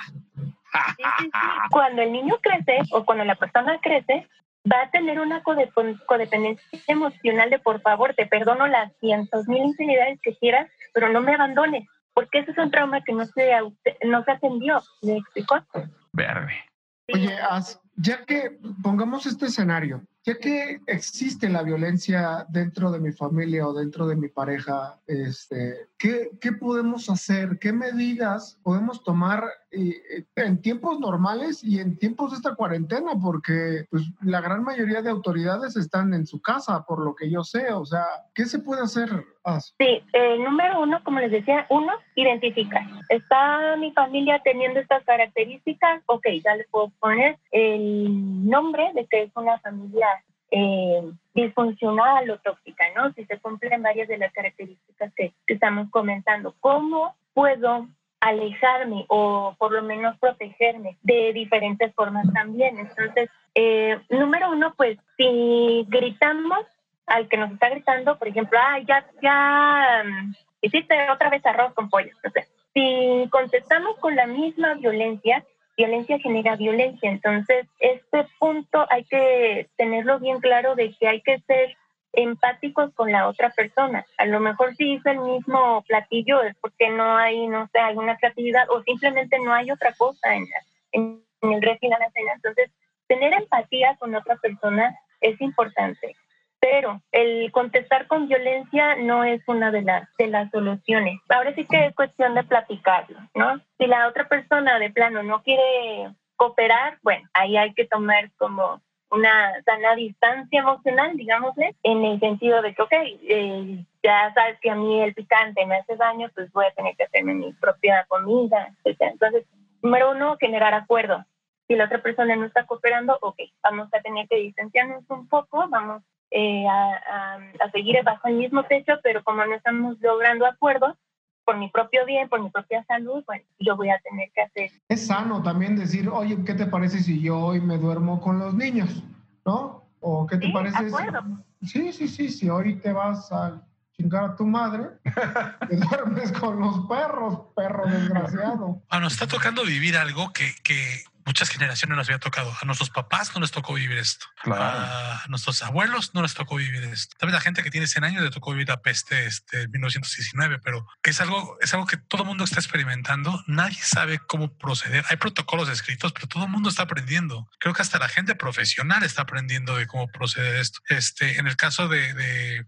S10: [laughs]
S11: Cuando el niño crece o cuando la persona crece, va a tener una codependencia emocional de por favor, te perdono las cientos mil infinidades que quieras, pero no me abandones, porque ese es un trauma que no se, no se atendió. ¿Me explicó?
S6: Verde.
S10: Oye, ya que pongamos este escenario, ya que existe la violencia dentro de mi familia o dentro de mi pareja, este, ¿qué, podemos hacer? ¿Qué medidas podemos tomar eh, en tiempos normales y en tiempos de esta cuarentena? Porque pues, la gran mayoría de autoridades están en su casa, por lo que yo sé. O sea, ¿qué se puede hacer?
S11: Sí, eh, número uno, como les decía, uno, identificar. ¿Está mi familia teniendo estas características? Ok, ya le puedo poner el nombre de que es una familia eh, disfuncional o tóxica, ¿no? Si se cumplen varias de las características que, estamos comentando, ¿cómo puedo alejarme o por lo menos protegerme de diferentes formas también? Entonces, eh, número uno, pues si gritamos al que nos está gritando, por ejemplo, ah, ya, ya mm, hiciste otra vez arroz con pollo. Entonces, si contestamos con la misma violencia, violencia genera violencia. Entonces, este punto hay que tenerlo bien claro de que hay que ser empáticos con la otra persona. A lo mejor si hizo el mismo platillo es porque no hay, no sé, alguna creatividad o simplemente no hay otra cosa en, en, el refri de la cena. Entonces, tener empatía con otra persona es importante pero el contestar con violencia no es una de las de las soluciones. Ahora sí que es cuestión de platicarlo, ¿no? Si la otra persona de plano no quiere cooperar, bueno, ahí hay que tomar como una sana distancia emocional, digámosle, en el sentido de que, ok, eh, ya sabes que a mí el picante me hace daño, pues voy a tener que hacerme mi propia comida, etc. Entonces, número uno, generar acuerdos. Si la otra persona no está cooperando, ok, vamos a tener que distanciarnos un poco, vamos eh, a, a, seguir bajo el mismo techo, pero como no estamos logrando acuerdos, por mi propio bien, por mi propia salud, bueno, yo voy a tener que hacer.
S10: Es sano también decir, oye, ¿qué te parece si yo hoy me duermo con los niños? ¿No? ¿O qué te parece? Si... Sí, sí, sí, si hoy te vas a chingar a tu madre, [laughs] te duermes con los perros, perro desgraciado.
S8: Ah, nos está tocando vivir algo que, que muchas generaciones nos había tocado. A nuestros papás no les tocó vivir esto. A nuestros abuelos no les tocó vivir esto. También la gente que tiene 100 años le tocó vivir la peste este, 1919, pero es algo, es algo que todo el mundo está experimentando. Nadie sabe cómo proceder. Hay protocolos escritos, pero todo el mundo está aprendiendo. Creo que hasta la gente profesional está aprendiendo de cómo proceder esto. Este, en el caso de, de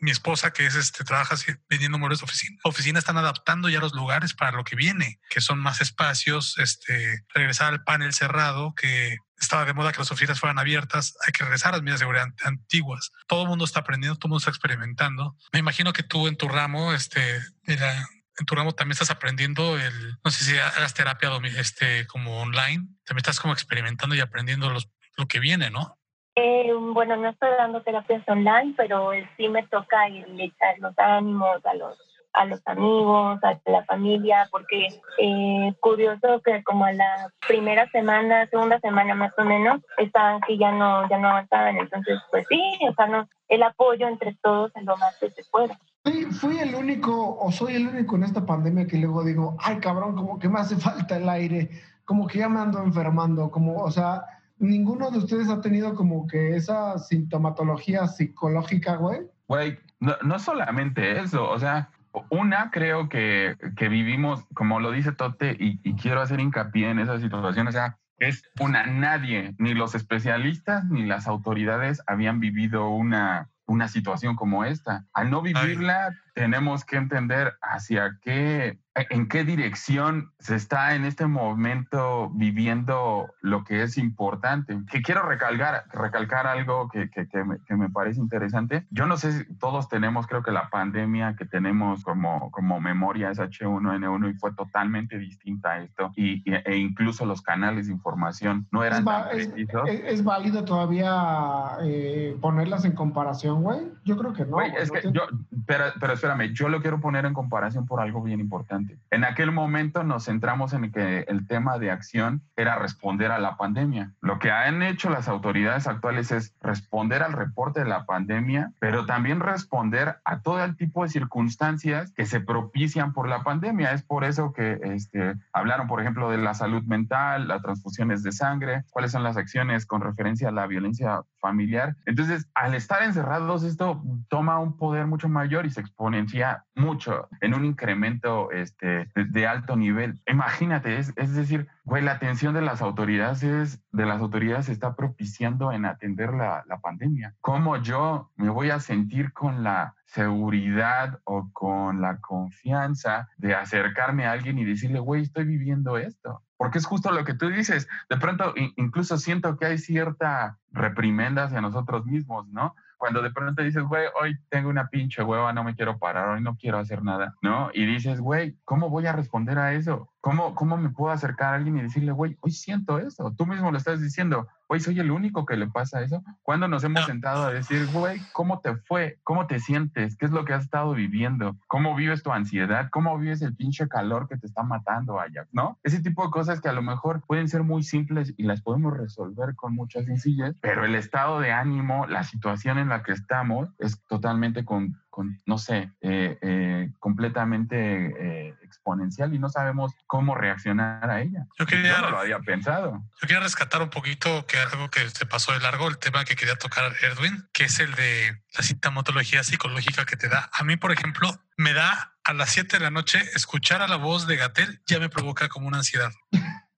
S8: mi esposa, que es este, trabaja vendiendo muebles de oficina. Oficina están adaptando ya los lugares para lo que viene, que son más espacios, este, regresar al panel cerrado, que estaba de moda que las oficinas fueran abiertas, hay que regresar a las medidas de seguridad antiguas. Todo el mundo está aprendiendo, todo el mundo está experimentando. Me imagino que tú en tu ramo, este, en tu ramo también estás aprendiendo el, no sé si hagas terapia este, como online, también estás como experimentando y aprendiendo los, lo que viene, ¿no?
S11: Eh, bueno, no estoy dando terapias online, pero sí me toca echar los ánimos a los a los amigos, a la familia, porque eh, curioso que como a la primera semana, segunda semana más o menos, estaban que ya no, ya no avanzaban. Entonces, pues sí, o sea, no, el apoyo entre todos en lo más que se pueda.
S10: Fui, fui el único, o soy el único en esta pandemia que luego digo, ay cabrón, como que me hace falta el aire, como que ya me ando enfermando, como, o sea, ninguno de ustedes ha tenido como que esa sintomatología psicológica, güey.
S6: Güey, no, no solamente eso, o sea, una, creo que, que vivimos, como lo dice Tote, y, y, quiero hacer hincapié en esa situación, o sea, es una, nadie, ni los especialistas ni las autoridades habían vivido una, una situación como esta. Al no vivirla, tenemos que entender hacia qué en qué dirección se está en este momento viviendo lo que es importante. Que quiero recalcar, recalcar algo que, que, que, me, que, me, parece interesante. Yo no sé si todos tenemos, creo que la pandemia que tenemos como, como memoria es H1N1 y fue totalmente distinta a esto. Y, e incluso los canales de información no eran
S10: es,
S6: tan
S10: precisos. Es, es, válido todavía eh, ponerlas en comparación, güey? Yo creo que no.
S6: Wey, es
S10: no
S6: que yo, pero, pero espérame, yo lo quiero poner en comparación por algo bien importante. En aquel momento nos centramos en que el tema de acción era responder a la pandemia. Lo que han hecho las autoridades actuales es responder al reporte de la pandemia, pero también responder a todo el tipo de circunstancias que se propician por la pandemia. Es por eso que este, hablaron, por ejemplo, de la salud mental, las transfusiones de sangre, cuáles son las acciones con referencia a la violencia familiar. Entonces, al estar encerrados, esto toma un poder mucho mayor y se exponencia mucho en un incremento este, de, alto nivel. Imagínate, es, es decir, güey, la atención de las autoridades, de las autoridades está propiciando en atender la, la pandemia. ¿Cómo yo me voy a sentir con la seguridad o con la confianza de acercarme a alguien y decirle, güey, estoy viviendo esto? Porque es justo lo que tú dices. De pronto, incluso siento que hay cierta reprimenda hacia nosotros mismos, ¿no? Cuando de pronto dices, güey, hoy tengo una pinche hueva, no me quiero parar, hoy no quiero hacer nada, ¿no? Y dices, güey, ¿cómo voy a responder a eso? ¿Cómo, ¿Cómo me puedo acercar a alguien y decirle, güey, hoy siento eso? Tú mismo lo estás diciendo, hoy soy el único que le pasa eso. ¿Cuándo nos hemos sentado a decir, güey, ¿cómo te fue? ¿Cómo te sientes? ¿Qué es lo que has estado viviendo? ¿Cómo vives tu ansiedad? ¿Cómo vives el pinche calor que te está matando allá? ¿No? Ese tipo de cosas que a lo mejor pueden ser muy simples y las podemos resolver con mucha sencillez, pero el estado de ánimo, la situación en la que estamos es totalmente con, con no sé, eh, eh, completamente eh, exponencial y no sabemos cómo reaccionar a ella.
S8: Yo, quería,
S6: yo no lo había pensado.
S8: Yo quería rescatar un poquito que algo que se pasó de largo, el tema que quería tocar Edwin, que es el de la sintomatología psicológica que te da. A mí, por ejemplo, me da a las 7 de la noche escuchar a la voz de Gatel, ya me provoca como una ansiedad.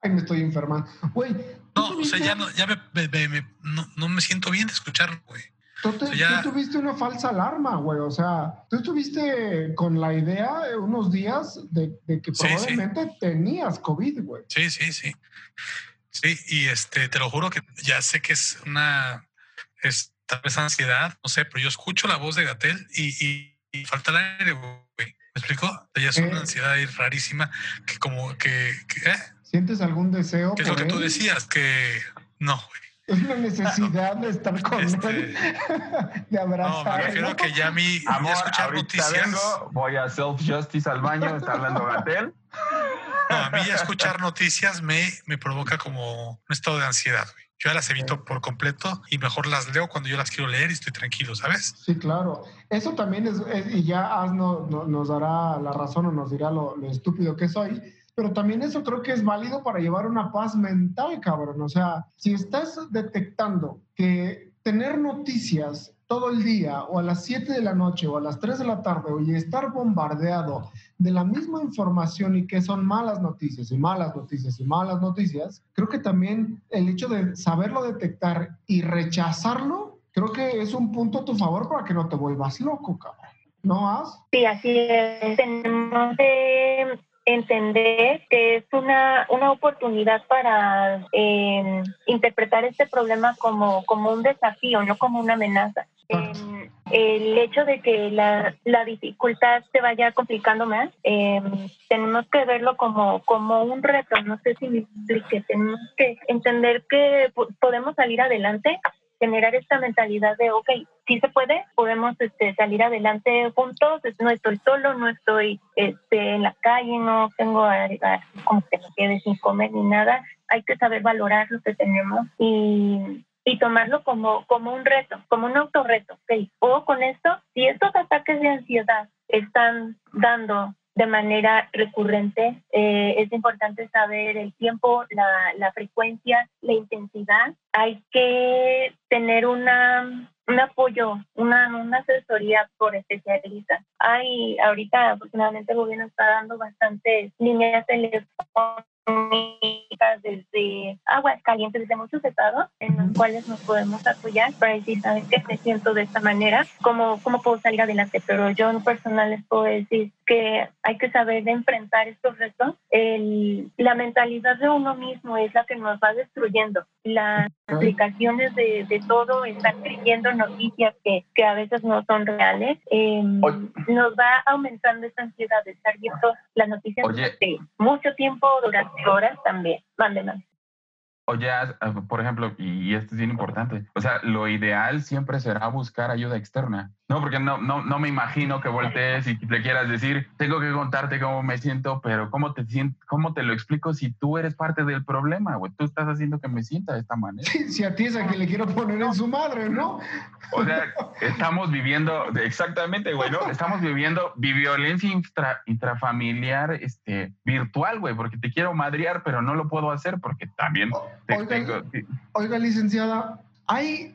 S10: Ay, me estoy enfermando. Güey.
S8: No, o sea, ya, no, ya me, me, me, no, no me siento bien de escucharlo, güey.
S10: Tú, te, ya... tú, tuviste una falsa alarma, güey. O sea, tú estuviste con la idea unos días de, de que probablemente sí, sí. tenías COVID, güey.
S8: Sí, sí, sí. Sí, y este, te lo juro que ya sé que es una, es tal vez ansiedad, no sé, pero yo escucho la voz de Gatel y, y, falta el aire, güey. ¿Me explico? Ya es una ansiedad ahí rarísima que como que... que ¿eh?
S10: ¿Sientes algún deseo?
S8: ¿Qué es lo que tú decías? Que no, güey.
S10: Es una necesidad de estar con
S8: Este,
S10: él, [laughs] de abrazar.
S8: No, me refiero a que ya a mí ya
S6: Amor,
S8: escuchar
S6: ahorita
S8: noticias.
S6: vengo, voy a self-justice al baño, está hablando Gatel.
S8: No, a mí ya escuchar noticias me, me provoca como un estado de ansiedad. güey. Yo ya las evito por completo y mejor las leo cuando yo las quiero leer y estoy tranquilo, ¿sabes?
S10: Sí, claro. Eso también es, es- y ya Az no- no- nos dará la razón o nos dirá lo, lo estúpido que soy, pero también eso creo que es válido para llevar una paz mental, cabrón. O sea, si estás detectando que tener noticias todo el día o a las 7 de la noche o a las 3 de la tarde y estar bombardeado de la misma información y que son malas noticias y malas noticias y malas noticias, creo que también el hecho de saberlo detectar y rechazarlo, creo que es un punto a tu favor para que no te vuelvas loco, cabrón. ¿No has?
S11: Sí, así es. Entender que es una, una oportunidad para eh, interpretar este problema como, como un desafío, no como una amenaza. Eh, el hecho de que la, la dificultad se vaya complicando más, eh, tenemos que verlo como, como un reto, no sé si me explique, tenemos que entender que po- podemos salir adelante generar esta mentalidad de, ok, sí se puede, podemos este, salir adelante juntos, no estoy solo, no estoy este, en la calle, no tengo como que me quede sin comer ni nada, hay que saber valorar lo que tenemos y, y tomarlo como, como un reto, como un autorreto, ok, o con esto, si estos ataques de ansiedad están dando de manera recurrente. Eh, es importante saber el tiempo, la, la frecuencia, la intensidad. Hay que tener una, un apoyo, una, una asesoría por especialistas. Hay, ahorita afortunadamente el gobierno está dando bastantes líneas telefónicas desde aguas calientes, desde muchos estados, en los cuales nos podemos apoyar para decir. Me siento de esta manera, ¿cómo, cómo puedo salir adelante? Pero yo en personal les puedo decir que hay que saber enfrentar estos retos. El, la mentalidad de uno mismo es la que nos va destruyendo. Las aplicaciones de, de todo, están creyendo noticias que, que a veces no son reales, eh, nos va aumentando esa ansiedad de estar viendo las noticias
S6: Oye.
S11: mucho tiempo, durante horas también. Mándenos.
S6: Oye, haz- ah, por ejemplo, y esto es bien importante, o sea, lo ideal siempre será buscar ayuda externa. No, porque no, no, no me imagino que voltees y le quieras decir, tengo que contarte cómo me siento, pero ¿cómo te, sient- cómo te lo explico si tú eres parte del problema, güey? Tú estás haciendo que me sienta de esta manera.
S10: Si a ti es a quien le quiero poner en su madre, ¿no?
S6: O sea, estamos viviendo, exactamente, güey, ¿no? Estamos viviendo vi- violencia intra- intrafamiliar este, virtual, güey, porque te quiero madrear, pero no lo puedo hacer porque también te
S10: Oiga,
S6: tengo...
S10: Oiga, licenciada, ¿hay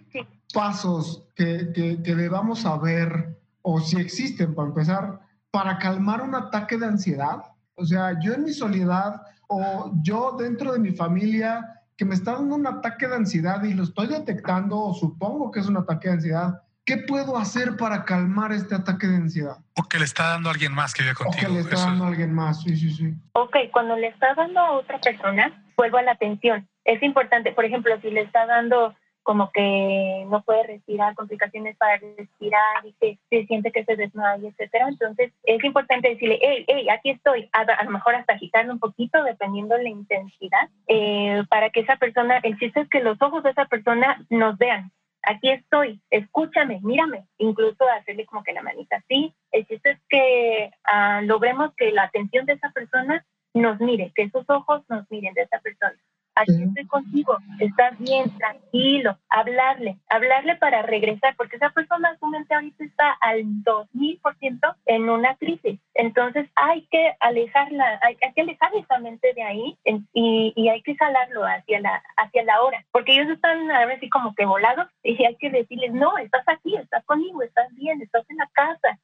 S10: pasos que, que, que debamos saber, o si existen para empezar, para calmar un ataque de ansiedad? O sea, yo en mi soledad o yo dentro de mi familia que me está dando un ataque de ansiedad y lo estoy detectando o supongo que es un ataque de ansiedad, ¿qué puedo hacer para calmar este ataque de ansiedad?
S8: O que le está dando a alguien más que vive
S10: O que
S8: contigo.
S10: le está
S8: Eso
S10: dando a alguien más, sí, sí, sí.
S11: Ok, cuando le está dando a otra persona, vuelvo a la atención. Es importante, por ejemplo, si le está dando como que no puede respirar, complicaciones para respirar y que se siente que se desmaya, etcétera. Entonces, es importante decirle, hey, hey, aquí estoy. A, lo mejor hasta agitarle un poquito, dependiendo de la intensidad, eh, para que esa persona, el chiste es que los ojos de esa persona nos vean. Aquí estoy, escúchame, mírame, incluso hacerle como que la manita así. El chiste es que ah, logremos que la atención de esa persona nos mire, que esos ojos nos miren de esa persona. Aquí estoy contigo, estás bien, tranquilo, hablarle, hablarle para regresar, porque esa persona, su mente ahorita está al 2000% en una crisis. Entonces hay que alejarla, hay, hay que alejar esa mente de ahí en- y, y hay que jalarlo hacia la, hacia la hora, porque ellos están a ver así como que volados y hay que decirles, no, estás aquí, estás conmigo, estás bien, estás en la casa,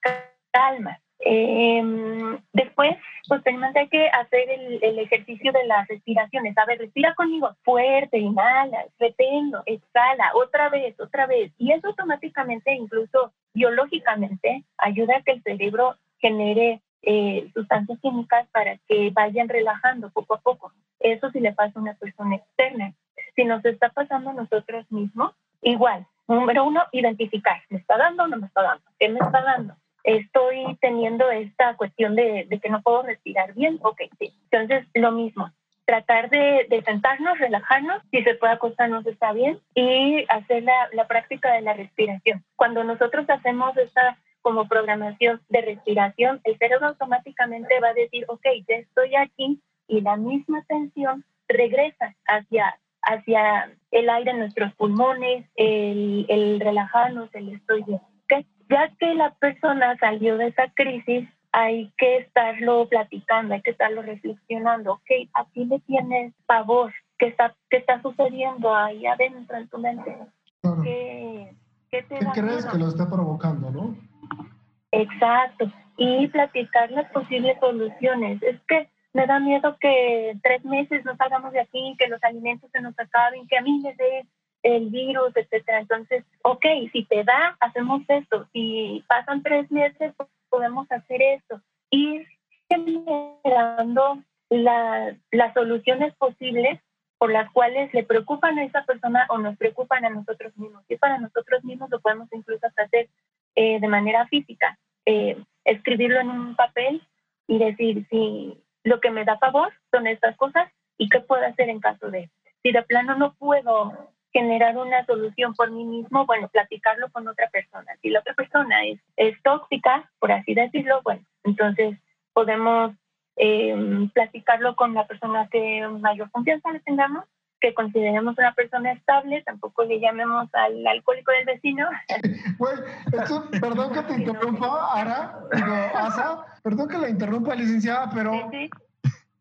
S11: calma. Eh, después, posteriormente hay que hacer el, el ejercicio de las respiraciones. A ver, respira conmigo fuerte, inhala, reténlo, exhala, otra vez, otra vez. Y eso automáticamente, incluso biológicamente, ayuda a que el cerebro genere eh, sustancias químicas para que vayan relajando poco a poco. Eso si le pasa a una persona externa. Si nos está pasando a nosotros mismos, igual. Número uno, identificar. ¿Me está dando o no me está dando? ¿Qué me está dando? Estoy teniendo esta cuestión de, que no puedo respirar bien. Ok, sí. Entonces, lo mismo tratar de, de, sentarnos, relajarnos, si se puede acostarnos está bien, y hacer la, la, práctica de la respiración. Cuando nosotros hacemos esta como programación de respiración, el cerebro automáticamente va a decir, ok, ya estoy aquí, y la misma tensión regresa hacia, hacia el aire en nuestros pulmones, el, el relajarnos, el estoy bien. Ya que la persona salió de esa crisis, hay que estarlo platicando, hay que estarlo reflexionando. Ok, ¿a ti le tienes pavor? ¿Qué está, qué está sucediendo ahí adentro en tu mente?
S10: Claro.
S11: ¿Qué, qué, te
S10: ¿Qué
S11: da
S10: crees
S11: miedo?
S10: que lo está provocando, no?
S11: Exacto. Y platicar las posibles soluciones. Es que me da miedo que tres meses no salgamos de aquí, que los alimentos se nos acaben, que a mí me dé el virus, etcétera. Entonces, ok, si te da, hacemos esto. Si pasan tres meses, podemos hacer esto. Ir generando la- las soluciones posibles por las cuales le preocupan a esa persona o nos preocupan a nosotros mismos. Y para nosotros mismos lo podemos incluso hasta hacer eh, de manera física. Eh, escribirlo en un papel y decir si lo que me da favor son estas cosas y qué puedo hacer en caso de. Si de plano no puedo generar una solución por mí mismo, bueno, platicarlo con otra persona. Si la otra persona es, es tóxica, por así decirlo, bueno, entonces podemos eh, platicarlo con la persona que mayor confianza le tengamos, que consideremos una persona estable, tampoco le llamemos al alcohólico del vecino. [laughs]
S10: Güey, esto- perdón que te interrumpa, Ara, digo, Asa, perdón que la interrumpa, licenciada, pero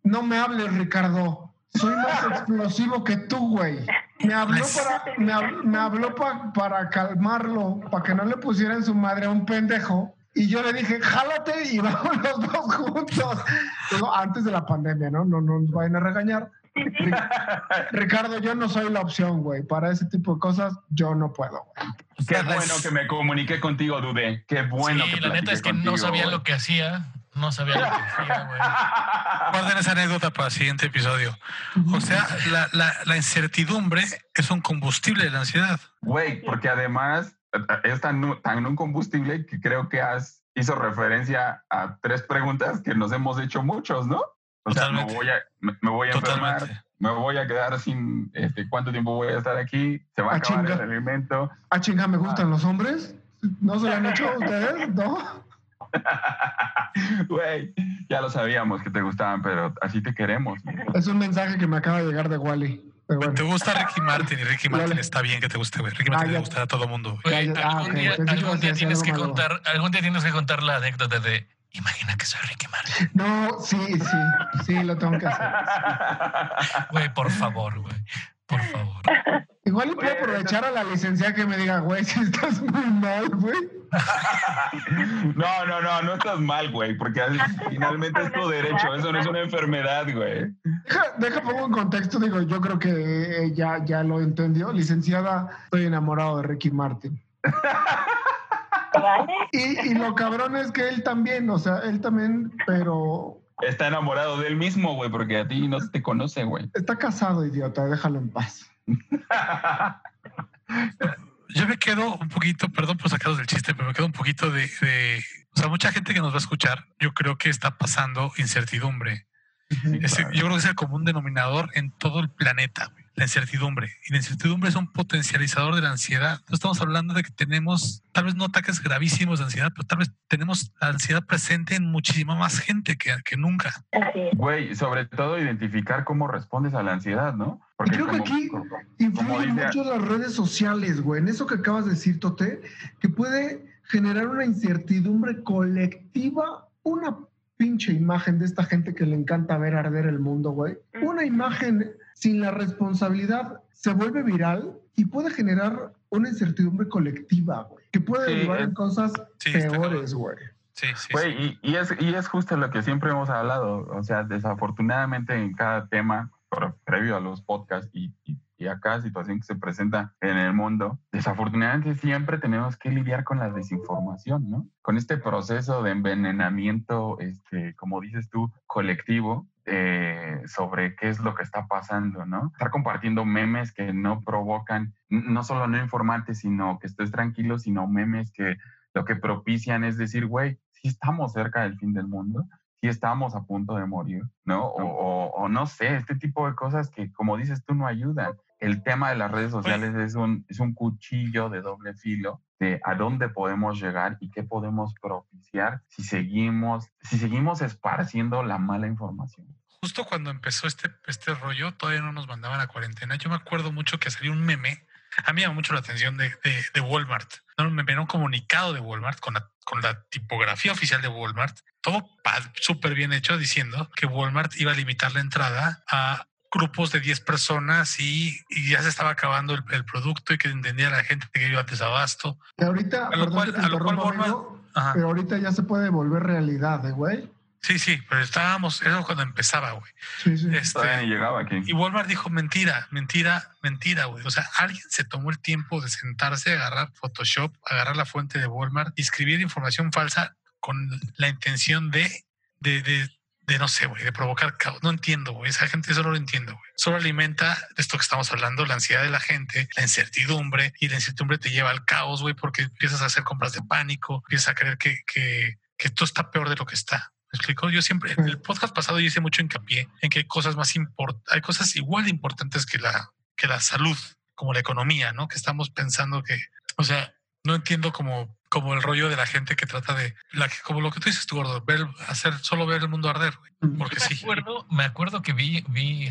S10: no me hables, Ricardo. Soy más explosivo que tú, güey. Me habló para, me hab- me habló pa- para calmarlo, para que no le pusiera en su madre a un pendejo. Y yo le dije, jálate y [laughs] vamos los dos juntos. Digo, antes de la pandemia, ¿no? No no nos vayan a regañar. Ri- Ricardo, yo no soy la opción, güey. Para ese tipo de cosas, yo no puedo, güey.
S6: Qué bueno que me comuniqué contigo, Dude. Qué bueno
S7: sí,
S6: que
S7: la neta es que no
S6: contigo,
S7: sabía
S6: güey.
S7: lo que hacía. No sabía lo que hacía, güey.
S8: Guarden esa anécdota para el siguiente episodio. O sea, la, la, la incertidumbre es un combustible de la ansiedad.
S6: Güey, porque además eh, es tan, tan un combustible que creo que has hizo referencia a tres preguntas que nos hemos hecho muchos, ¿no? O sea, me voy a, me, me voy a enfermar, me voy a quedar sin, este, ¿cuánto tiempo voy a estar aquí? ¿Se va a
S10: Ah,
S6: acabar
S10: chinga.
S6: el alimento?
S10: Ah, chinga, ¿me gustan los hombres? ¿No se lo han hecho a ustedes? ¿No? [laughs]
S6: Güey, ya lo sabíamos que te gustaban, pero así te queremos.
S10: Es un mensaje que me acaba de llegar de Wally. Pero bueno.
S8: Te gusta Ricky Martin y Ricky Martin
S10: Dale.
S8: está bien que te guste, güey. Ricky Martin le gusta a todo mundo.
S7: Güey,
S10: ah,
S7: algún día, algún tienes que
S10: malo.
S7: contar, algún día tienes que contar la anécdota de imagina que soy Ricky Martin.
S10: No, sí, sí, sí, lo tengo que hacer.
S7: Güey, por favor, güey. Por favor. [laughs]
S10: Igual y puedo aprovechar a la licenciada que me diga, güey, [laughs] si estás muy mal, güey. [laughs]
S6: No, no, no, no estás mal, güey, porque finalmente es tu derecho, eso no es una enfermedad, güey.
S10: Deja, deja pongo en contexto, digo, yo creo que eh, ya, ya lo entendió. Licenciada, estoy enamorado de Ricky Martin. Y, y lo cabrón es que él también, o sea, él también, pero
S6: Está enamorado de él mismo, güey, porque a ti no te conoce, güey.
S10: está casado, idiota, déjalo en paz.
S8: Yo me quedo un poquito, perdón por sacaros del chiste, pero me quedo un poquito de, de- o sea, mucha gente que nos va a escuchar, yo creo que está pasando incertidumbre. Yo creo que es el común denominador en todo el planeta, güey, la incertidumbre. Y la incertidumbre es un potencializador de la ansiedad. No estamos hablando de que tenemos, tal vez no ataques gravísimos de ansiedad, pero tal vez tenemos la ansiedad presente en muchísima más gente que, que nunca.
S6: Güey, sobre todo identificar cómo respondes a la ansiedad, ¿no?
S10: Y creo que aquí
S6: como-
S10: influyen mucho las redes sociales, güey. En eso que acabas de decir, Tote, que puede generar una incertidumbre colectiva, una pinche imagen de esta gente que le encanta ver arder el mundo, güey. Una imagen sin la responsabilidad se vuelve viral y puede generar una incertidumbre colectiva, güey, que puede
S6: Sí,
S10: derivar en cosas peores, güey.
S8: Sí, sí.
S6: Güey, y, y es, y es justo lo que siempre hemos hablado. O sea, desafortunadamente en cada tema, previo a los podcasts y, y, y a cada situación que se presenta en el mundo, desafortunadamente siempre tenemos que lidiar con la desinformación, ¿no? Con este proceso de envenenamiento, este, como dices tú, colectivo, eh, sobre qué es lo que está pasando, ¿no? Estar compartiendo memes que no provocan, no solo no informantes, sino que estés tranquilo, sino memes que lo que propician es decir, güey, si estamos cerca del fin del mundo, si estamos a punto de morir, ¿no? O, o, o, no sé, este tipo de cosas que, como dices tú, no ayudan. El tema de las redes sociales es un, es un cuchillo de doble filo de a dónde podemos llegar y qué podemos propiciar si seguimos, si seguimos esparciendo la mala información
S8: justo cuando empezó este, este rollo, todavía no nos mandaban a cuarentena. Yo me acuerdo mucho que salió un meme. A mí me llamó mucho la atención de, de, de Walmart. ¿no? Me un comunicado de Walmart con la, con la tipografía oficial de Walmart. Todo súper bien hecho diciendo que Walmart iba a limitar la entrada a grupos de 10 personas y, y, ya se estaba acabando el, el, producto y que entendía la gente que iba a desabasto.
S10: Y ahorita,
S8: a lo cual, a lo cual
S10: amigo, pero ahorita ya se puede volver realidad, ¿eh, güey.
S8: Sí, sí, pero estábamos, eso cuando empezaba, güey.
S10: Sí, sí.
S6: Este, ni llegaba aquí.
S8: Y Walmart dijo, mentira, mentira, mentira, güey. O sea, alguien se tomó el tiempo de sentarse, agarrar Photoshop, agarrar la fuente de Walmart y escribir información falsa con la intención de, de, de, de no sé, güey, de provocar caos. No entiendo, güey. Esa gente eso no lo entiendo, güey. Solo alimenta esto que estamos hablando, la ansiedad de la gente, la incertidumbre, y la incertidumbre te lleva al caos, güey, porque empiezas a hacer compras de pánico, empiezas a creer que, que, que todo está peor de lo que está. ¿Me explico? Yo siempre, en el podcast pasado yo hice mucho hincapié en que hay cosas más importantes, hay cosas igual de importantes que la, que la salud, como la economía, ¿no? Que estamos pensando que, o sea, no entiendo como, como el rollo de la gente que trata de, la, como lo que tú dices tú, gordo, ver, hacer, solo ver el mundo arder. Porque
S7: me
S8: sí.
S7: Acuerdo, me acuerdo que vi, vi,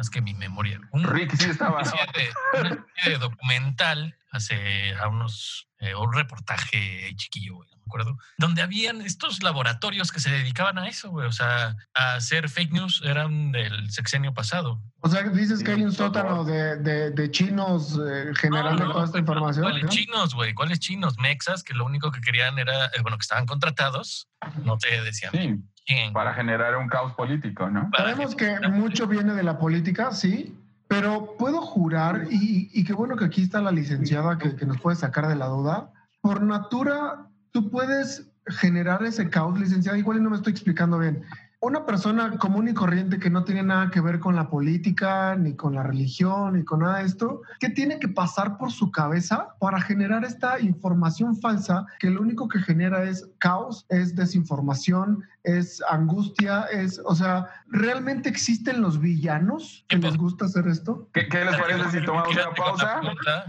S7: es que mi memoria, un,
S6: Rick sí estaba.
S7: Una de, una de documental hace a unos, eh, un reportaje chiquillo, güey acuerdo, donde habían estos laboratorios que se dedicaban a eso, güey, o sea, a hacer fake news eran del sexenio pasado.
S10: O sea, dices que hay un sótano de, de, de chinos eh, generando
S7: no, no,
S10: toda esta información.
S7: ¿Cuáles
S10: ¿no?
S7: chinos, güey? ¿Cuáles chinos? Mexas, que lo único que querían era, eh, bueno, que estaban contratados, no te decían.
S6: Sí,
S7: quién.
S6: para generar un caos político, ¿no?
S10: Sabemos que mucho viene de la política, sí, pero puedo jurar, y, y qué bueno que aquí está la licenciada que, que nos puede sacar de la duda, por natura tú puedes generar ese caos, licenciado, igual no me estoy explicando bien. Una persona común y corriente que no tiene nada que ver con la política, ni con la religión, ni con nada de esto, ¿qué tiene que pasar por su cabeza para generar esta información falsa que lo único que genera es caos, es desinformación, es angustia, es, o sea, ¿realmente existen los villanos que les gusta hacer esto?
S6: ¿Qué, qué les parece si tomamos una pausa?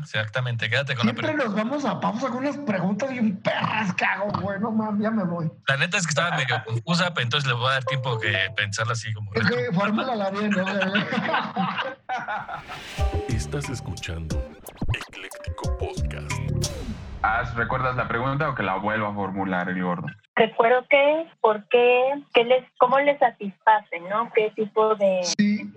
S7: Exactamente, quédate con
S10: Siempre
S7: la
S10: nos vamos a pausa con unas preguntas bien perras que hago, güey, no mames, ya me voy.
S7: La neta es que estaba medio confusa, pero entonces le voy a dar tiempo que pensarla así como...
S10: Es que formúlala bien, ¿no? [laughs]
S13: Estás escuchando Ecléctico Podcast.
S6: Haz, ¿Recuerdas la pregunta o que la vuelva a formular el gordo?
S11: Recuerdo que, ¿por qué? qué les, ¿Cómo les satisface, no? ¿Qué tipo de...?
S10: Sí.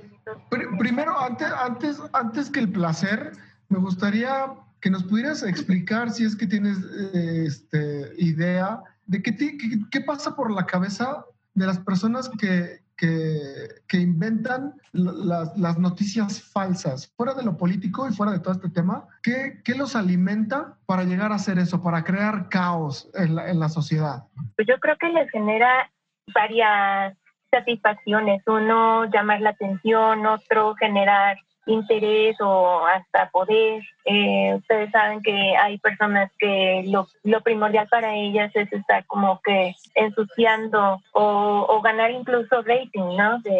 S10: Pr primero, antes, antes, antes que el placer, me gustaría que nos pudieras explicar, si es que tienes eh, este, idea, de qué, qué, qué pasa por la cabeza de las personas que, que, que inventan las, las, noticias falsas, fuera de lo político y fuera de todo este tema, ¿qué, qué los alimenta para llegar a hacer eso, para crear caos en la, en la sociedad?
S11: Pues yo creo que les genera varias satisfacciones. Uno, llamar la atención, otro, generar interés o hasta poder. Eh, ustedes saben que hay personas que lo, lo, primordial para ellas es estar como que ensuciando o, o ganar incluso rating, ¿no? De,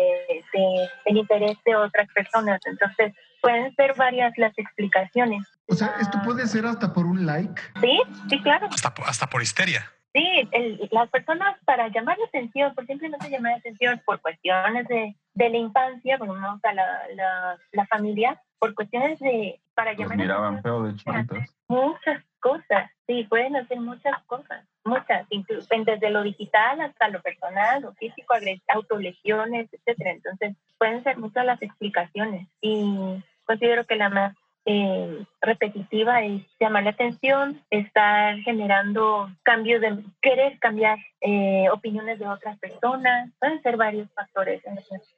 S11: de, el interés de otras personas. Entonces, pueden ser varias las explicaciones.
S10: O sea, ¿esto puede ser hasta por un like?
S11: Sí, sí, claro.
S8: Hasta, hasta por histeria.
S11: Sí, el, las personas para llamar la atención, por simplemente llamar la atención por cuestiones de, de la infancia, bueno, no, o sea, la, la, la, familia, por cuestiones de... para
S6: Los
S11: llamar
S6: miraban feo de chiquitos.
S11: Muchas cosas, sí, pueden hacer muchas cosas, muchas, incluso desde lo digital hasta lo personal, lo físico, autolesiones, etcétera. Entonces, pueden ser muchas las explicaciones y considero que la más eh, repetitiva es llamar la atención, estar generando cambios de querer cambiar eh, opiniones de otras personas, pueden ser varios factores.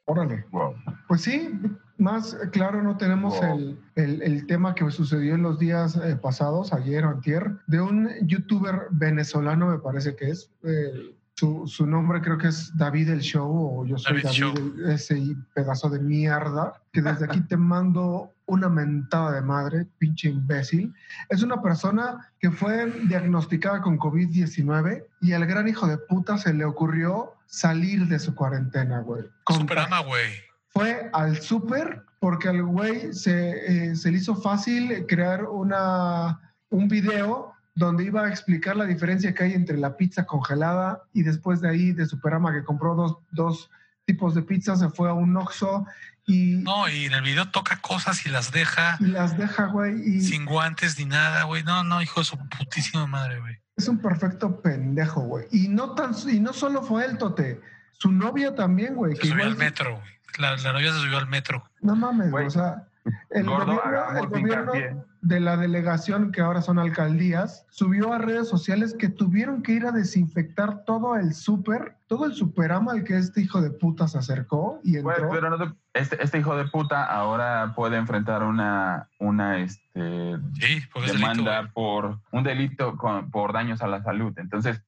S10: Órale.
S6: Wow.
S10: Pues sí, más claro no tenemos el, el- el tema que sucedió en los días eh, pasados, ayer o antier, de un youtuber venezolano, me parece que es. eh, su, su nombre creo que es David el Show o yo soy
S8: David
S10: David, el- ese pedazo de mierda, que desde aquí te mando una mentada de madre, pinche imbécil. Es una persona que fue diagnosticada con COVID-19 y al gran hijo de puta se le ocurrió salir de su cuarentena, güey.
S8: Superama, güey.
S10: fue al súper porque al güey se, eh, se le hizo fácil crear una, un video donde iba a explicar la diferencia que hay entre la pizza congelada y después de ahí de Superama que compró dos, dos tipos de pizza, se fue a un Oxxo y,
S8: No, y en el video toca cosas y las deja
S10: y las deja, güey, y
S8: sin guantes ni nada, güey. No, no, hijo de su putísima madre, güey.
S10: es un perfecto pendejo, güey. Y no, tan, y no solo fue él, Tote, su novia también, güey.
S8: Se
S10: que
S8: subió
S10: igual
S8: al metro, güey. La, la novia se subió al metro.
S10: No mames, o sea, el
S6: Gordo,
S10: gobierno, el gobierno. De la delegación, que ahora son alcaldías, subió a redes sociales que tuvieron que ir a desinfectar todo el súper, todo el superama al que este hijo de puta se acercó y entró.
S6: pero no te- este, este hijo de puta ahora puede enfrentar una, una este,
S8: es
S6: demanda
S8: delito,
S6: por un delito con- por daños a la salud. Entonces,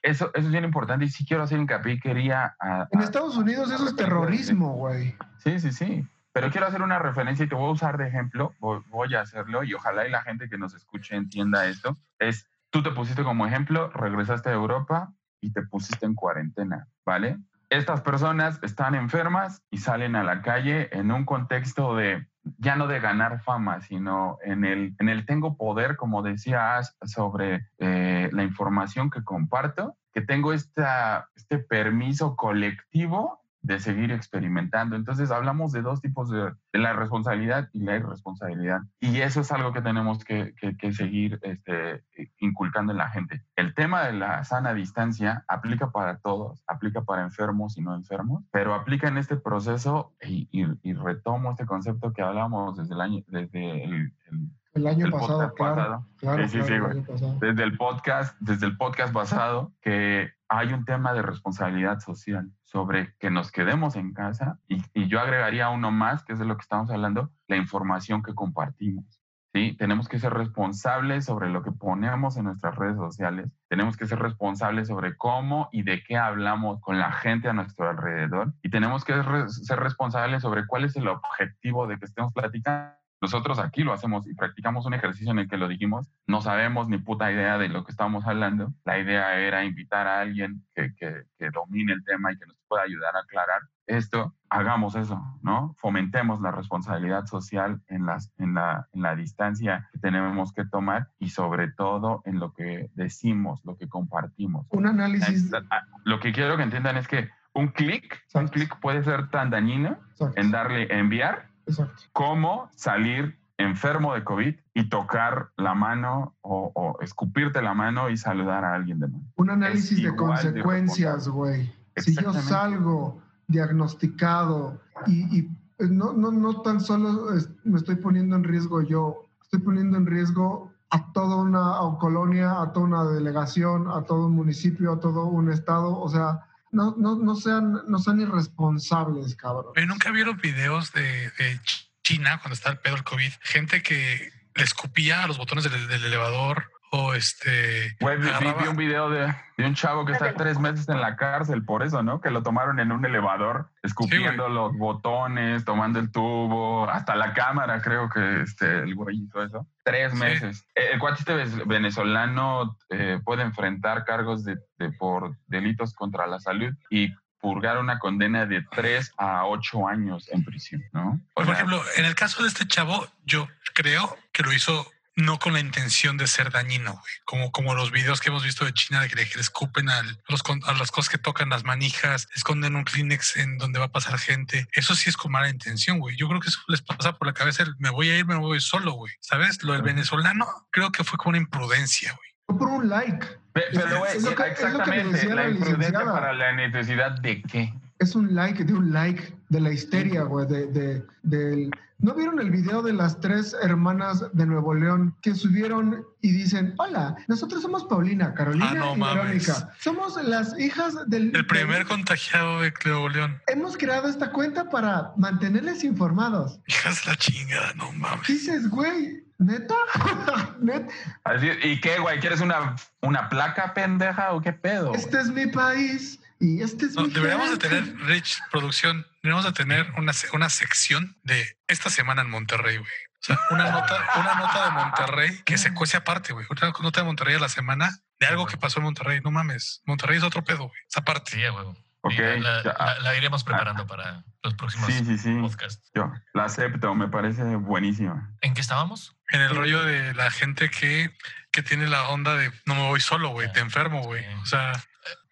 S6: eso, eso es bien importante y sí quiero hacer hincapié. Quería. a-
S10: En
S6: a-
S10: Estados Unidos eso es terrorismo, güey.
S6: Sí, sí, sí. Pero quiero hacer una referencia y te voy a usar de ejemplo. Voy, a hacerlo y ojalá y la gente que nos escuche entienda esto. Es, tú te pusiste como ejemplo, regresaste a Europa y te pusiste en cuarentena, ¿vale? Estas personas están enfermas y salen a la calle en un contexto de, ya no de ganar fama, sino en el, en el tengo poder, como decía Ash, sobre eh, la información que comparto, que tengo esta, este permiso colectivo de seguir experimentando. Entonces hablamos de dos tipos de, de la responsabilidad y la irresponsabilidad. Y eso es algo que tenemos que, que- que seguir este, inculcando en la gente. El tema de la sana distancia aplica para todos, aplica para enfermos y no enfermos, pero aplica en este proceso y, y- y retomo este concepto que hablamos desde el año, desde el, el-
S10: El año
S6: el
S10: pasado, claro.
S6: pasado.
S10: Claro,
S6: Sí, sí,
S10: claro,
S6: sí,
S10: el
S6: güey
S10: año pasado.
S6: desde el podcast, desde el podcast pasado, que hay un tema de responsabilidad social sobre que nos quedemos en casa y, yo agregaría uno más, que es de lo que estamos hablando, la información que compartimos. ¿sí? Tenemos que ser responsables sobre lo que ponemos en nuestras redes sociales, tenemos que ser responsables sobre cómo y de qué hablamos con la gente a nuestro alrededor y tenemos que ser responsables sobre cuál es el objetivo de que estemos platicando. Nosotros aquí lo hacemos y practicamos un ejercicio en el que lo dijimos, no sabemos ni puta idea de lo que estamos hablando. La idea era invitar a alguien que, que- que domine el tema y que nos pueda ayudar a aclarar esto. Hagamos eso, ¿no? Fomentemos la responsabilidad social en, las, en, la, en la distancia que tenemos que tomar y sobre todo en lo que decimos, lo que compartimos.
S10: Un análisis,
S6: Ah, Lo que quiero que entiendan es que un clic, un clic puede ser tan dañino en darle enviar
S10: Exacto.
S6: cómo salir enfermo de COVID y tocar la mano o, o escupirte la mano y saludar a alguien de mano.
S10: un análisis de consecuencias, güey. Si yo salgo diagnosticado y, y, no, no, no tan solo me estoy poniendo en riesgo yo, estoy poniendo en riesgo a toda una colonia, a toda una delegación, a todo un municipio, a todo un estado, o sea, no, no, no sean, no sean irresponsables, cabrón.
S8: ¿Nunca vieron videos de, de Ch- China cuando estaba el pedo del COVID? Gente que le escupía a los botones del elevador o este...
S6: Güey, vi, vi-
S8: agarraba-
S6: vi un video de, de un chavo que está tres meses en la cárcel por eso, ¿no? Que lo tomaron en un elevador, escupiendo los botones, tomando el tubo, hasta la cámara, creo que este, el güey hizo eso. Tres meses. Eh, El cuachiste ves- venezolano eh, puede enfrentar cargos de, de- por delitos contra la salud y purgar una condena de tres a ocho años en prisión, ¿no? O
S8: Por
S6: sea,
S8: ejemplo, en el caso de este chavo, yo creo que lo hizo no con la intención de ser dañino, güey. Como, como los videos que hemos visto de China de que le, escupen al- a, los, a las cosas que tocan las manijas, esconden un Kleenex en donde va a pasar gente. Eso sí es con mala intención, güey. Yo creo que eso les pasa por la cabeza el me voy a ir, me voy solo, güey. ¿Sabes? Lo del venezolano creo que fue con una imprudencia, güey.
S10: Fue por un like.
S6: Pe- Pero, güey,
S10: Es lo que- es lo que le
S6: exactamente,
S10: decía
S6: la
S10: la
S6: imprudencia
S10: licenciada.
S6: para la necesidad de qué.
S10: es un like de un like de la histeria, güey, de, de, del... ¿No vieron el video de las tres hermanas de Nuevo León que subieron y dicen, hola, nosotros somos Paulina, Carolina
S8: Ah, no
S10: y
S8: mames.
S10: Verónica. Somos las hijas del...
S8: El primer contagiado de Nuevo León.
S10: Hemos creado esta cuenta para mantenerles informados.
S8: Hijas la chingada, no mames.
S10: Dices, güey, ¿neta? [laughs] ¿Net?
S6: Así, ¿Y qué, güey? ¿Quieres una, una placa pendeja o qué pedo?
S10: Este es mi país y este es
S8: No, deberíamos de tener, Rich, producción, deberíamos de tener una, una sección de esta semana en Monterrey, güey. O sea, una nota, una nota de Monterrey que se cuece aparte, güey. Una nota de Monterrey a la semana de algo que pasó en Monterrey. No mames. Monterrey es otro pedo, güey. Esa parte.
S7: Sí, la,
S6: ya.
S7: la- la iremos preparando para los próximos
S6: Sí, sí, sí.
S7: podcasts.
S6: Yo la acepto, me parece buenísima.
S7: ¿En qué estábamos?
S8: En el rollo de la gente que, que tiene la onda de no me voy solo, güey. Te enfermo, güey. O sea,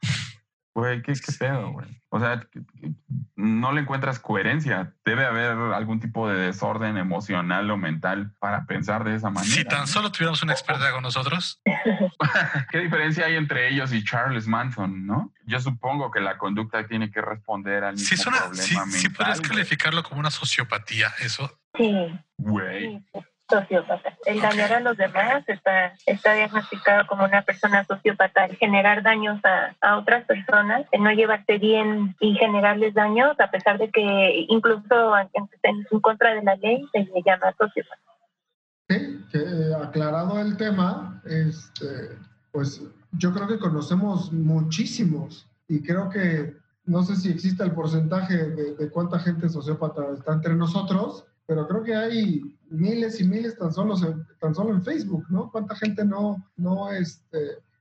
S8: [laughs]
S6: Güey, ¿qué, qué pedo, güey? O sea, no le encuentras coherencia. Debe haber algún tipo de desorden emocional o mental para pensar de esa manera.
S8: si tan solo tuviéramos una experta con nosotros, [laughs]
S6: ¿Qué diferencia hay entre ellos y Charles Manson, no? Yo supongo que la conducta tiene que responder al mismo
S8: sí, es una,
S6: problema
S8: podrías
S6: güey.
S8: calificarlo como una sociopatía, eso.
S11: Sí,
S6: Güey.
S11: Sociópata. El dañar a los demás está, está diagnosticado como una persona sociópata. El generar daños a, a otras personas, el no llevarse bien y generarles daños, a pesar de que incluso estén en contra de la ley, se le llama sociópata.
S10: Sí, que eh, aclarado el tema, este, pues yo creo que conocemos muchísimos y creo que no sé si existe el porcentaje de, de cuánta gente sociópata está entre nosotros, pero creo que hay miles y miles tan solo, en- tan solo en Facebook, ¿no? ¿Cuánta gente no, no, este,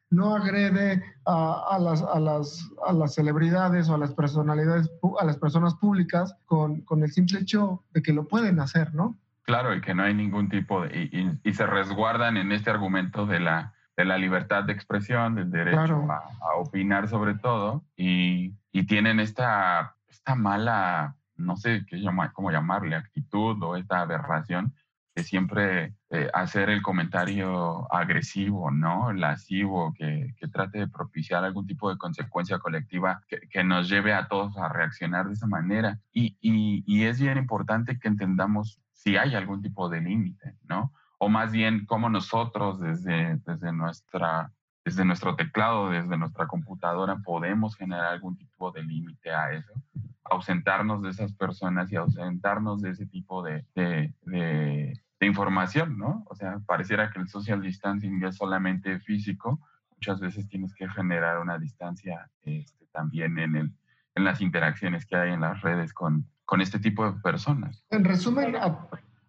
S10: no agrede a, a las, a, las, a las celebridades o a las personalidades, a las personas públicas con, con el simple hecho de que lo pueden hacer, ¿no?
S6: Claro, y que no hay ningún tipo de... Y, y- y se resguardan en este argumento de la, de la libertad de expresión, del derecho
S10: Claro.
S6: a, a opinar sobre todo, y, y tienen esta, esta mala, no sé qué llama, cómo llamarle, actitud o esta aberración de siempre eh, hacer el comentario agresivo, ¿no? Lascivo, que, trate de propiciar algún tipo de consecuencia colectiva que, nos lleve a todos a reaccionar de esa manera. Y, y, y es bien importante que entendamos si hay algún tipo de límite, ¿no? O más bien cómo nosotros desde, desde, nuestra, desde nuestro teclado, desde nuestra computadora, podemos generar algún tipo de límite a eso ausentarnos de esas personas y ausentarnos de ese tipo de, de, de, de información, ¿no? O sea, pareciera que el social distancing es solamente físico, muchas veces tienes que generar una distancia este, también en, el, en las interacciones que hay en las redes con, con este tipo de personas.
S10: En resumen, a-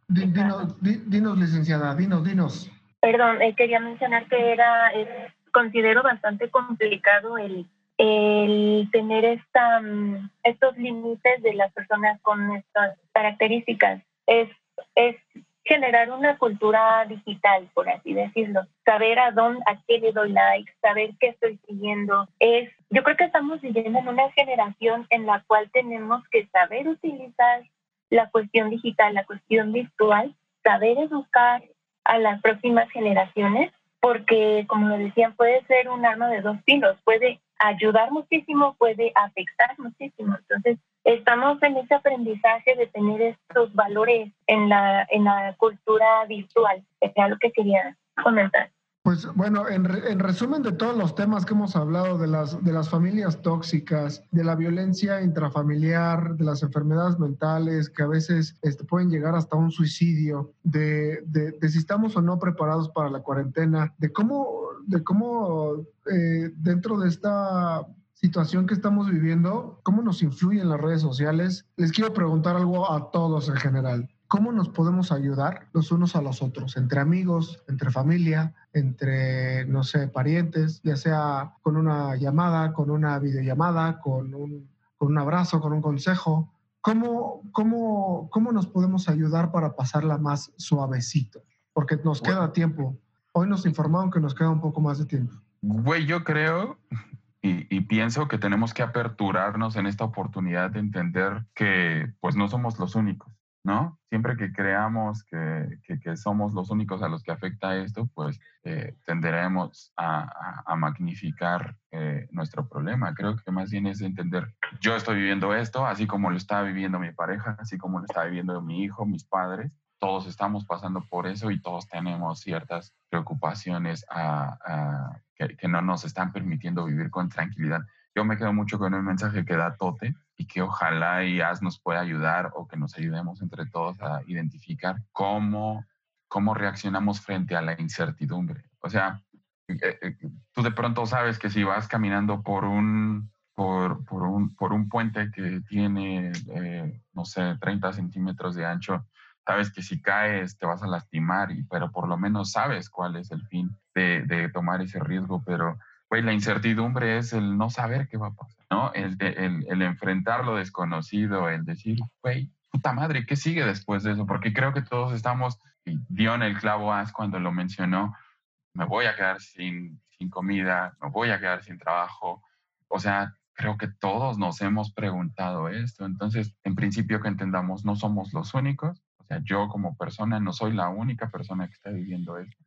S10: di- dinos, di- dinos, licenciada, dinos, dinos.
S11: Perdón, eh, quería mencionar que era, es- considero bastante complicado el, el tener mm, estos límites de las personas con estas características. Es, es generar una cultura digital, por así decirlo. Saber a dónde, a qué le doy like, saber qué estoy siguiendo. Es, yo creo que estamos viviendo en una generación en la cual tenemos que saber utilizar la cuestión digital, la cuestión virtual, saber educar a las próximas generaciones, porque como lo decían, puede ser un arma de dos filos, puede ayudar muchísimo, puede afectar muchísimo. Entonces, estamos en ese aprendizaje de tener estos valores en la, en la cultura virtual, que era lo que quería comentar.
S10: Pues bueno, en, re- en resumen de todos los temas que hemos hablado, de las, de las familias tóxicas, de la violencia intrafamiliar, de las enfermedades mentales que a veces este, pueden llegar hasta un suicidio, de, de- de si estamos o no preparados para la cuarentena, de cómo, de cómo eh, dentro de esta situación que estamos viviendo, cómo nos influyen las redes sociales, les quiero preguntar algo a todos en general. ¿Cómo nos podemos ayudar los unos a los otros? Entre amigos, entre familia, entre, no sé, parientes, ya sea con una llamada, con una videollamada, con un, con un abrazo, con un consejo. ¿Cómo, cómo, ¿Cómo nos podemos ayudar para pasarla más suavecito? Porque nos queda tiempo. Hoy nos informaron que nos queda un poco más de tiempo.
S6: Güey, yo creo y, y pienso que tenemos que aperturarnos en esta oportunidad de entender que pues no somos los únicos, ¿no? Siempre que creamos que, que- que somos los únicos a los que afecta esto, pues eh, tenderemos a, a- magnificar eh, nuestro problema. Creo que más bien es entender yo estoy viviendo esto, así como lo está viviendo mi pareja, así como lo está viviendo mi hijo, mis padres. Todos estamos pasando por eso y todos tenemos ciertas preocupaciones a- a- que, que no nos están permitiendo vivir con tranquilidad. Yo me quedo mucho con el mensaje que da Tote y que ojalá y As nos pueda ayudar o que nos ayudemos entre todos a identificar cómo, cómo reaccionamos frente a la incertidumbre. O sea, eh, eh, tú de pronto sabes que si vas caminando por un, por, por un, por un puente que tiene, eh, no sé, 30 centímetros de ancho, sabes que si caes te vas a lastimar, y, pero por lo menos sabes cuál es el fin de, de tomar ese riesgo, pero güey, la incertidumbre es el no saber qué va a pasar, ¿no? El, de- enfrentar lo desconocido, el decir, güey, puta madre, ¿qué sigue después de eso? Porque creo que todos estamos, y el clavo As cuando lo mencionó, me voy a quedar sin, sin comida, me voy a quedar sin trabajo. O sea, creo que todos nos hemos preguntado esto. Entonces, en principio que entendamos, no somos los únicos. O sea, yo como persona no soy la única persona que está viviendo esto.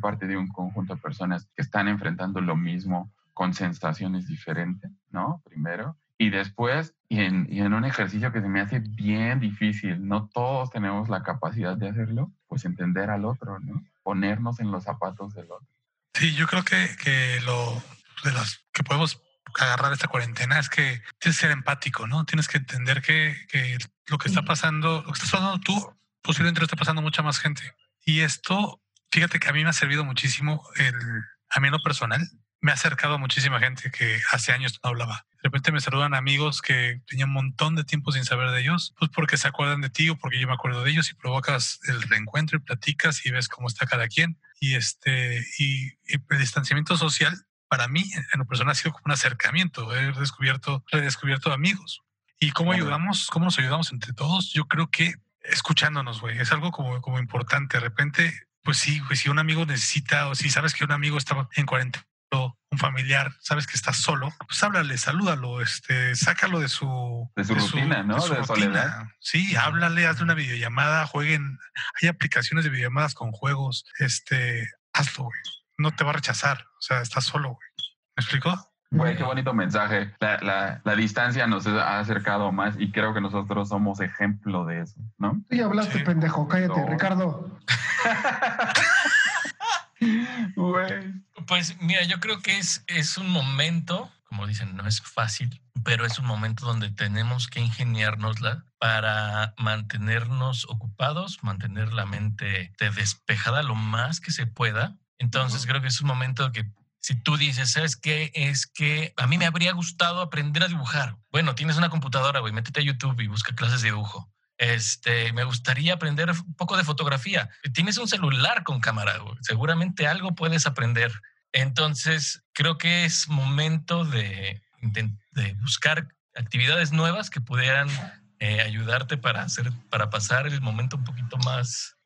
S6: Parte de un conjunto de personas que están enfrentando lo mismo con sensaciones diferentes, ¿no? Primero. Y después, y en, y en un ejercicio que se me hace bien difícil, no todos tenemos la capacidad de hacerlo, pues entender al otro, ¿no? Ponernos en los zapatos del otro.
S8: Sí, yo creo que, que lo de las que podemos agarrar esta cuarentena es que tienes que ser empático, ¿no? Tienes que entender que, que lo que está pasando, lo que estás pasando tú, posiblemente lo está pasando mucha más gente. Y esto, fíjate que a mí me ha servido muchísimo, el, a mí en lo personal, me ha acercado a muchísima gente que hace años no hablaba. De repente me saludan amigos que tenían un montón de tiempo sin saber de ellos, pues porque se acuerdan de ti o porque yo me acuerdo de ellos y provocas el reencuentro y platicas y ves cómo está cada quien. Y este, y, y el distanciamiento social para mí, en lo personal, ha sido como un acercamiento. He descubierto, redescubierto amigos. ¿Y cómo ayudamos? ¿Cómo nos ayudamos entre todos? Yo creo que escuchándonos, güey. Es algo como, como importante. De repente, pues sí, güey, si un amigo necesita o si sabes que un amigo está en cuarentena, o un familiar, sabes que está solo, pues háblale, salúdalo, este, sácalo de su,
S6: De su rutina, ¿no? De soledad.
S8: Sí, háblale, hazle una videollamada, jueguen. Hay aplicaciones de videollamadas con juegos. Este, hazlo, güey. No te va a rechazar. O sea, estás solo, güey. ¿Me explico?
S6: Güey, qué bonito mensaje. La, la, la distancia nos ha acercado más y creo que nosotros somos ejemplo de eso, ¿no?
S10: Sí, hablaste, pendejo. Cállate,
S6: No.
S10: Ricardo. [laughs]
S7: Pues mira, yo creo que es, es un momento, como dicen, no es fácil, pero es un momento donde tenemos que ingeniárnosla para mantenernos ocupados, mantener la mente de despejada lo más que se pueda. Entonces creo que es un momento que si tú dices, ¿sabes qué? Es que a mí me habría gustado aprender a dibujar. Bueno, tienes una computadora, güey, métete a YouTube y busca clases de dibujo. Este, me gustaría aprender un poco de fotografía. Tienes un celular con cámara, güey. seguramente algo puedes aprender. Entonces, creo que es momento de, de- de buscar actividades nuevas que pudieran eh, ayudarte para hacer, para pasar el momento un poquito más.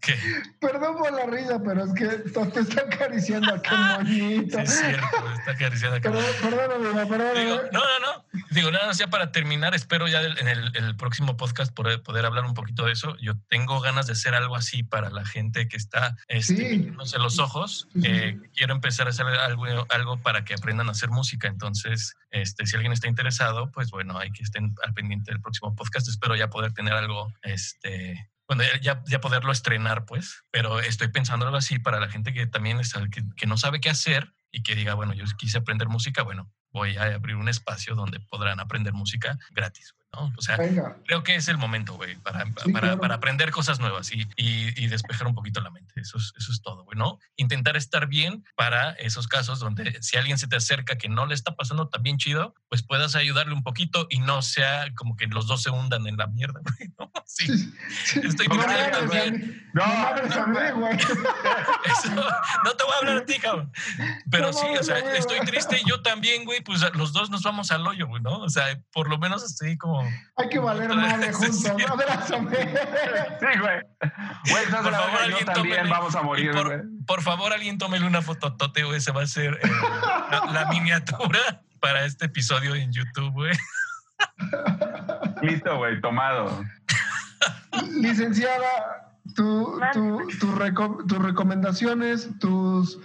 S7: ¿Qué?
S10: Perdón por la risa, pero es que te está acariciando a qué moñito.
S7: Sí, es cierto, está acariciando acá.
S10: Perdón, perdóname, perdóname.
S7: Digo, no, no, no. Digo, nada más ya para terminar, espero ya en el, el próximo podcast poder, poder hablar un poquito de eso. Yo tengo ganas de hacer algo así para la gente que está este,
S10: Sí.
S7: los ojos. Eh, quiero empezar a hacer algo, algo para que aprendan a hacer música. Entonces, este, si alguien está interesado, pues bueno, hay que estén al pendiente del próximo podcast. Espero ya poder tener algo, este, bueno, ya- poderlo estrenar, pues. Pero estoy pensando algo así para la gente que también está, que, no sabe qué hacer y que diga, bueno, yo quise aprender música, bueno, voy a abrir un espacio donde podrán aprender música gratis, ¿no? O sea,
S10: Venga.
S7: creo que es el momento, güey, para,
S10: Sí,
S7: para,
S10: claro.
S7: para aprender cosas nuevas y, y, y despejar un poquito la mente. Eso es, eso es todo, güey, ¿no? Intentar estar bien para esos casos donde si alguien se te acerca que no le está pasando tan bien chido, pues puedas ayudarle un poquito y no sea como que los dos se hundan en la mierda, [laughs] güey, ¿no? Sí. Estoy
S10: No a
S7: también.
S10: No mí, güey. [laughs]
S7: Eso, no te voy a hablar a ti, cabrón. Pero
S10: No
S7: sí, o sea, estoy triste y yo también, güey, pues los dos nos vamos al hoyo, güey, ¿no? O sea, por lo menos así como...
S10: Hay que valer madre juntos. Abrázame.
S6: Sí, güey. Güey, estás
S7: Por favor,
S6: yo también
S7: tómele-
S6: vamos a morir,
S7: por,
S6: güey.
S7: por favor, alguien tómele una fototote, güey. Esa va a ser eh, la, la miniatura para este episodio en YouTube, güey.
S6: Listo, güey, tomado.
S10: Licenciada, tu, tu- tu reco- tus recomendaciones, tus,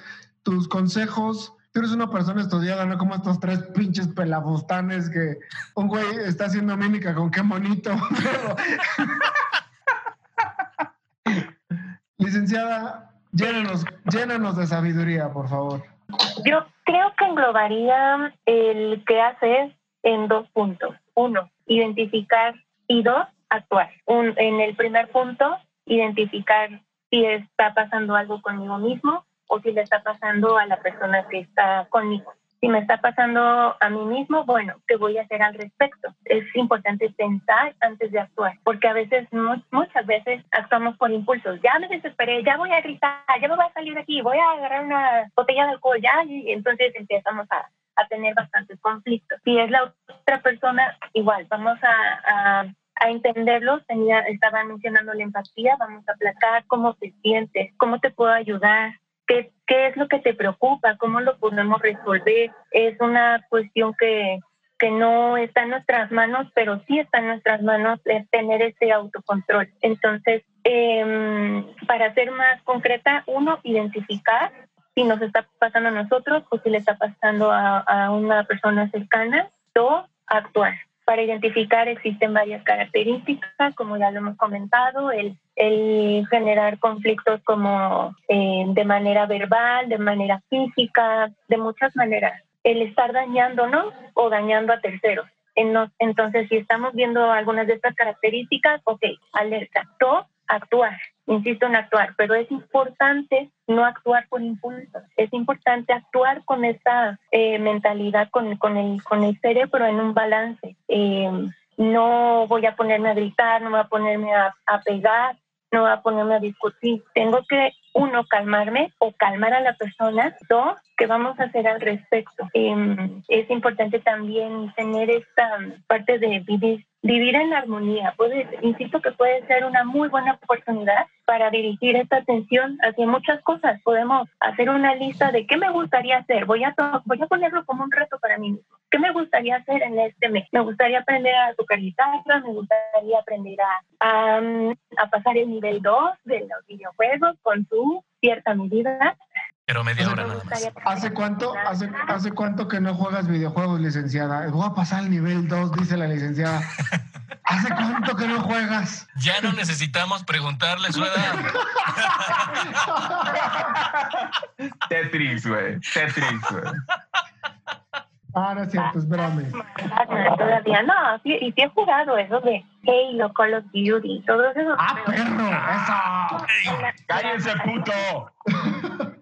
S10: tus consejos tú eres una persona estudiada, no como estos tres pinches pelabustanes que un güey está haciendo mímica con qué monito. [laughs] Licenciada, llénanos, llénanos de sabiduría, por favor.
S11: Yo creo que englobaría el qué hacer en dos puntos. Uno, identificar y dos, actuar. Un, en el primer punto, identificar si está pasando algo conmigo mismo o si le está pasando a la persona que está conmigo. Si me está pasando a mí mismo, bueno, ¿qué voy a hacer al respecto? Es importante pensar antes de actuar, porque a veces, muchas veces, actuamos por impulsos. Ya me desesperé, ya voy a gritar, ya me voy a salir de aquí, voy a agarrar una botella de alcohol, ya, y entonces empezamos a, a tener bastantes conflictos. Si es la otra persona, igual, vamos a, a a entenderlos. Tenía, estaba mencionando la empatía, vamos a aplacar cómo te sientes, cómo te puedo ayudar, qué, qué es lo que te preocupa, cómo lo podemos resolver. Es una cuestión que, que no está en nuestras manos, pero sí está en nuestras manos tener ese autocontrol. Entonces, em, para ser más concreta, uno, identificar si nos está pasando a nosotros o si le está pasando a, a una persona cercana. Dos, actuar. Para identificar existen varias características, como ya lo hemos comentado, el, el generar conflictos como eh, de manera verbal, de manera física, de muchas maneras. El estar dañándonos o dañando a terceros. Entonces, si estamos viendo algunas de estas características, ok, alerta. Dos, actuar insisto en actuar, pero es importante no actuar por impulso, es importante actuar con esa eh, mentalidad, con, con, el, con el cerebro en un balance. Eh, no voy a ponerme a gritar, no voy a ponerme a, a pegar, no voy a ponerme a discutir. Tengo que, uno, calmarme o calmar a la persona. Dos, ¿qué vamos a hacer al respecto? Eh, es importante también tener esta parte de vivir vivir en armonía. Puede, insisto que puede ser una muy buena oportunidad para dirigir esta atención hacia muchas cosas. Podemos hacer una lista de qué me gustaría hacer. Voy a, voy a ponerlo como un reto para mí mismo. ¿Qué me gustaría hacer en este mes? Me gustaría aprender a tocar guitarra, me gustaría aprender a, a, pasar el nivel 2 de los videojuegos con su cierta medida.
S7: Pero media hora nada más.
S10: ¿Hace cuánto, hace, ¿Hace cuánto que no juegas videojuegos, licenciada? Voy a pasar el nivel 2, dice la licenciada. [laughs] ¿Hace cuánto que no juegas?
S7: Ya no necesitamos preguntarle su edad. [laughs]
S6: Tetris, güey. Tetris, güey.
S10: Ah, no es cierto, espérame.
S11: Todavía no, sí, y sí he jugado eso de Halo, Call of Duty, todo eso.
S10: ¡Ah, perro! ¡Eso!
S6: ¡Cállense, puto! [laughs]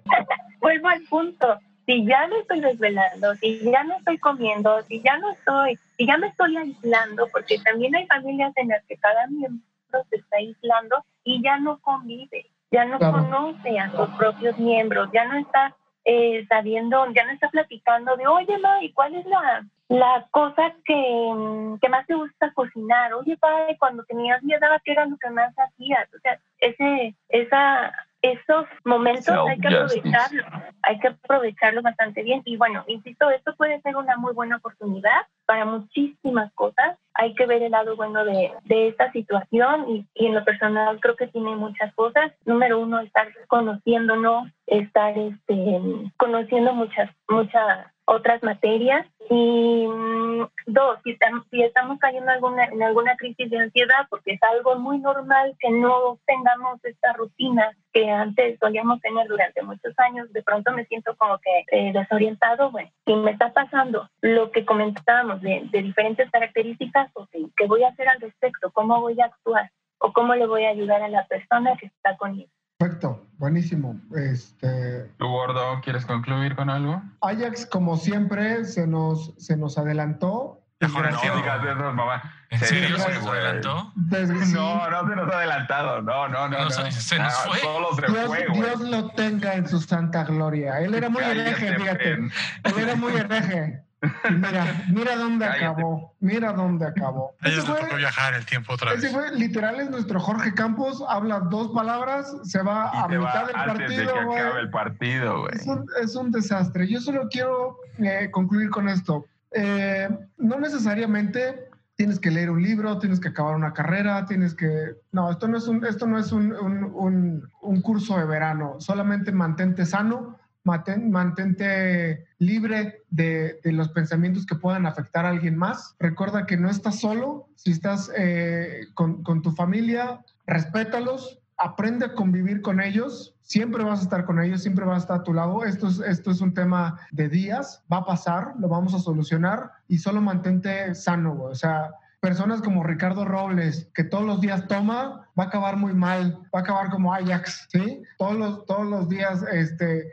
S11: Vuelvo al punto. Si ya me estoy desvelando, si ya no estoy comiendo, si ya no estoy, si ya me estoy aislando, porque también hay familias en las que cada miembro se está aislando y ya no convive, ya no conoce a sus propios miembros, ya no está eh, sabiendo, ya no está platicando de, oye, ma, ¿y cuál es la, la cosa que, que más te gusta cocinar? Oye, padre, cuando tenías mi edad, ¿qué era lo que más hacías? O sea, ese, esa esos momentos hay que aprovecharlos, hay que aprovecharlos bastante bien. Y bueno, insisto, esto puede ser una muy buena oportunidad para muchísimas cosas. Hay que ver el lado bueno de, de esta situación y, y, en lo personal creo que tiene muchas cosas. Número uno, estar conociéndonos, estar este, conociendo muchas, muchas otras materias y mm, dos, si, si estamos cayendo alguna, en alguna crisis de ansiedad, porque es algo muy normal que no tengamos esta rutina que antes solíamos tener durante muchos años, de pronto me siento como que eh, desorientado, bueno, si me está pasando lo que comentábamos de, de diferentes características, okay, ¿qué voy a hacer al respecto? ¿Cómo voy a actuar? ¿O cómo le voy a ayudar a la persona que está conmigo?
S10: Perfecto, buenísimo. Este...
S6: ¿Tu gordo quieres concluir con algo?
S10: Ajax, como siempre, se nos, se nos adelantó.
S6: No digas eso, mamá.
S7: ¿En serio se nos adelantó?
S6: No, no se nos ha adelantado. No, no, no. no,
S7: Se, se nos fue.
S6: Solo se
S10: Dios,
S6: fue,
S10: Dios lo tenga en su santa gloria. Él era muy hereje, fíjate. Él era muy hereje. Mira, mira dónde
S6: Cállate.
S10: acabó. Mira dónde acabó.
S8: A ellos
S10: Ese
S8: les
S10: fue-
S8: tocó viajar el tiempo otra
S10: Ese
S8: vez.
S10: fue, literal, es nuestro Jorge Campos. Habla dos palabras, se va
S6: Y
S10: a
S6: te va
S10: mitad del
S6: antes de
S10: partido,
S6: que
S10: güey.
S6: acabe el partido, güey.
S10: Es un, es un desastre. Yo solo quiero eh, concluir con esto. Eh, no necesariamente tienes que leer un libro, tienes que acabar una carrera, tienes que... No, esto no es un, esto no es un, un- un- un curso de verano. Solamente mantente sano, mantente libre de, los pensamientos que puedan afectar a alguien más. Recuerda que no estás solo, si estás eh, con, tu familia, respétalos, aprende a convivir con ellos. Siempre vas a estar con ellos, siempre vas a estar a tu lado. Esto es, esto es un tema de días, va a pasar, lo vamos a solucionar y solo mantente sano. O sea, personas como Ricardo Robles, que todos los días toma, va a acabar muy mal, va a acabar como Ajax, ¿sí? Todos los, todos los días, este...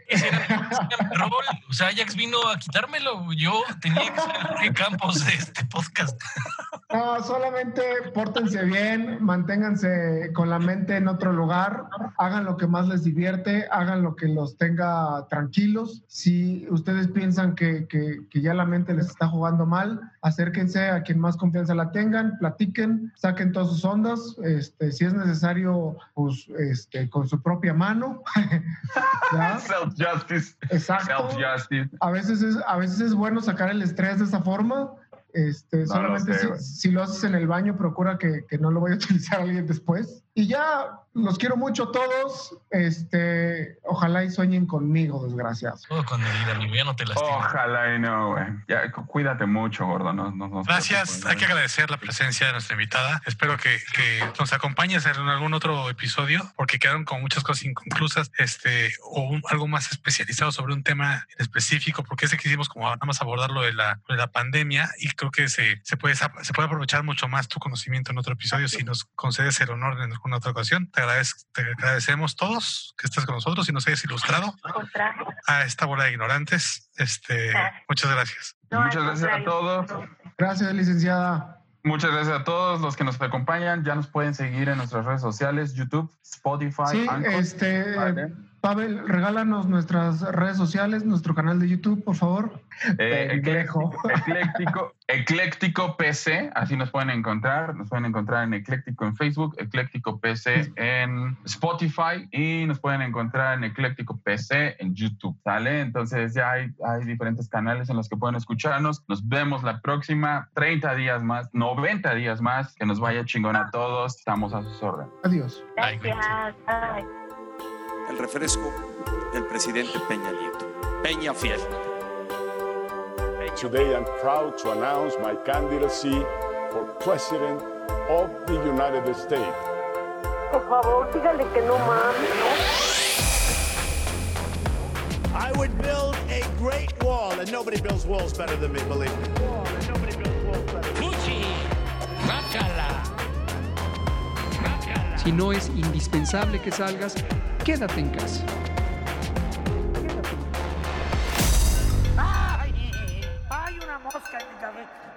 S7: Rol, o sea, Ajax vino a quitármelo. Yo tenía que ser Jorge Campos de este podcast. [laughs]
S10: No, solamente pórtense bien, manténganse con la mente en otro lugar, hagan lo que más les divierte, hagan lo que los tenga tranquilos. Si ustedes piensan que, que- que ya la mente les está jugando mal, acérquense a quien más confianza la tengan, platiquen, saquen todas sus ondas. Este, si es necesario, pues este, con su propia mano. [laughs]
S6: Self-justice.
S10: Exacto.
S6: Self-justice.
S10: A veces es, a veces es bueno sacar el estrés de esa forma. Este,
S6: No
S10: solamente
S6: lo sé,
S10: si, si lo haces en el baño, procura que, que no lo vaya a utilizar alguien después. Y ya, los quiero mucho a todos. Este, ojalá y sueñen conmigo, desgraciados.
S7: Todo con medida, mi ya no te lastima.
S6: Ojalá y no, güey. Ya, cuídate mucho, gordo. No, no, no-
S8: Gracias, hay que agradecer la presencia de nuestra invitada. Espero que, que nos acompañes en algún otro episodio, porque quedaron con muchas cosas inconclusas, este, o un- algo más especializado sobre un tema en específico, porque ese quisimos como nada más abordar lo de la, lo de la pandemia y creo que se, se, puede, se puede aprovechar mucho más tu conocimiento en otro episodio si nos concedes el honor en alguna otra ocasión. Te, agradez- te agradecemos todos que estés con nosotros y nos hayas ilustrado a esta bola de ignorantes. Este, muchas gracias.
S6: Muchas gracias a todos.
S10: Gracias, licenciada.
S6: Muchas gracias a todos los que nos acompañan. Ya nos pueden seguir en nuestras redes sociales, YouTube, Spotify,
S10: Sí,
S6: Anchor.
S10: este,
S6: Vale.
S10: Pavel, regálanos nuestras redes sociales, nuestro canal de YouTube, por favor.
S6: Eh, ecléctico, ecléctico PC, así nos pueden encontrar. Nos pueden encontrar en Ecléctico en Facebook, Ecléctico PC en Spotify y nos pueden encontrar en Ecléctico PC en YouTube, ¿sale? Entonces ya hay, hay diferentes canales en los que pueden escucharnos. Nos vemos la próxima 30 días más, 90 días más. Que nos vaya chingón a todos. Estamos a sus órdenes.
S10: Adiós.
S3: Gracias. Ay.
S1: El refresco del presidente Peña Nieto. Peña Fiel.
S2: Today I'm proud to announce my candidacy for President of the United States.
S3: Por favor, dígale que no mames.
S4: I would build a great wall, and nobody builds walls better than me, believe me.
S5: Si no es indispensable que salgas, Quédate en casa. Quédate. en ¡Ay! ¡Hay una mosca en mi cabeza!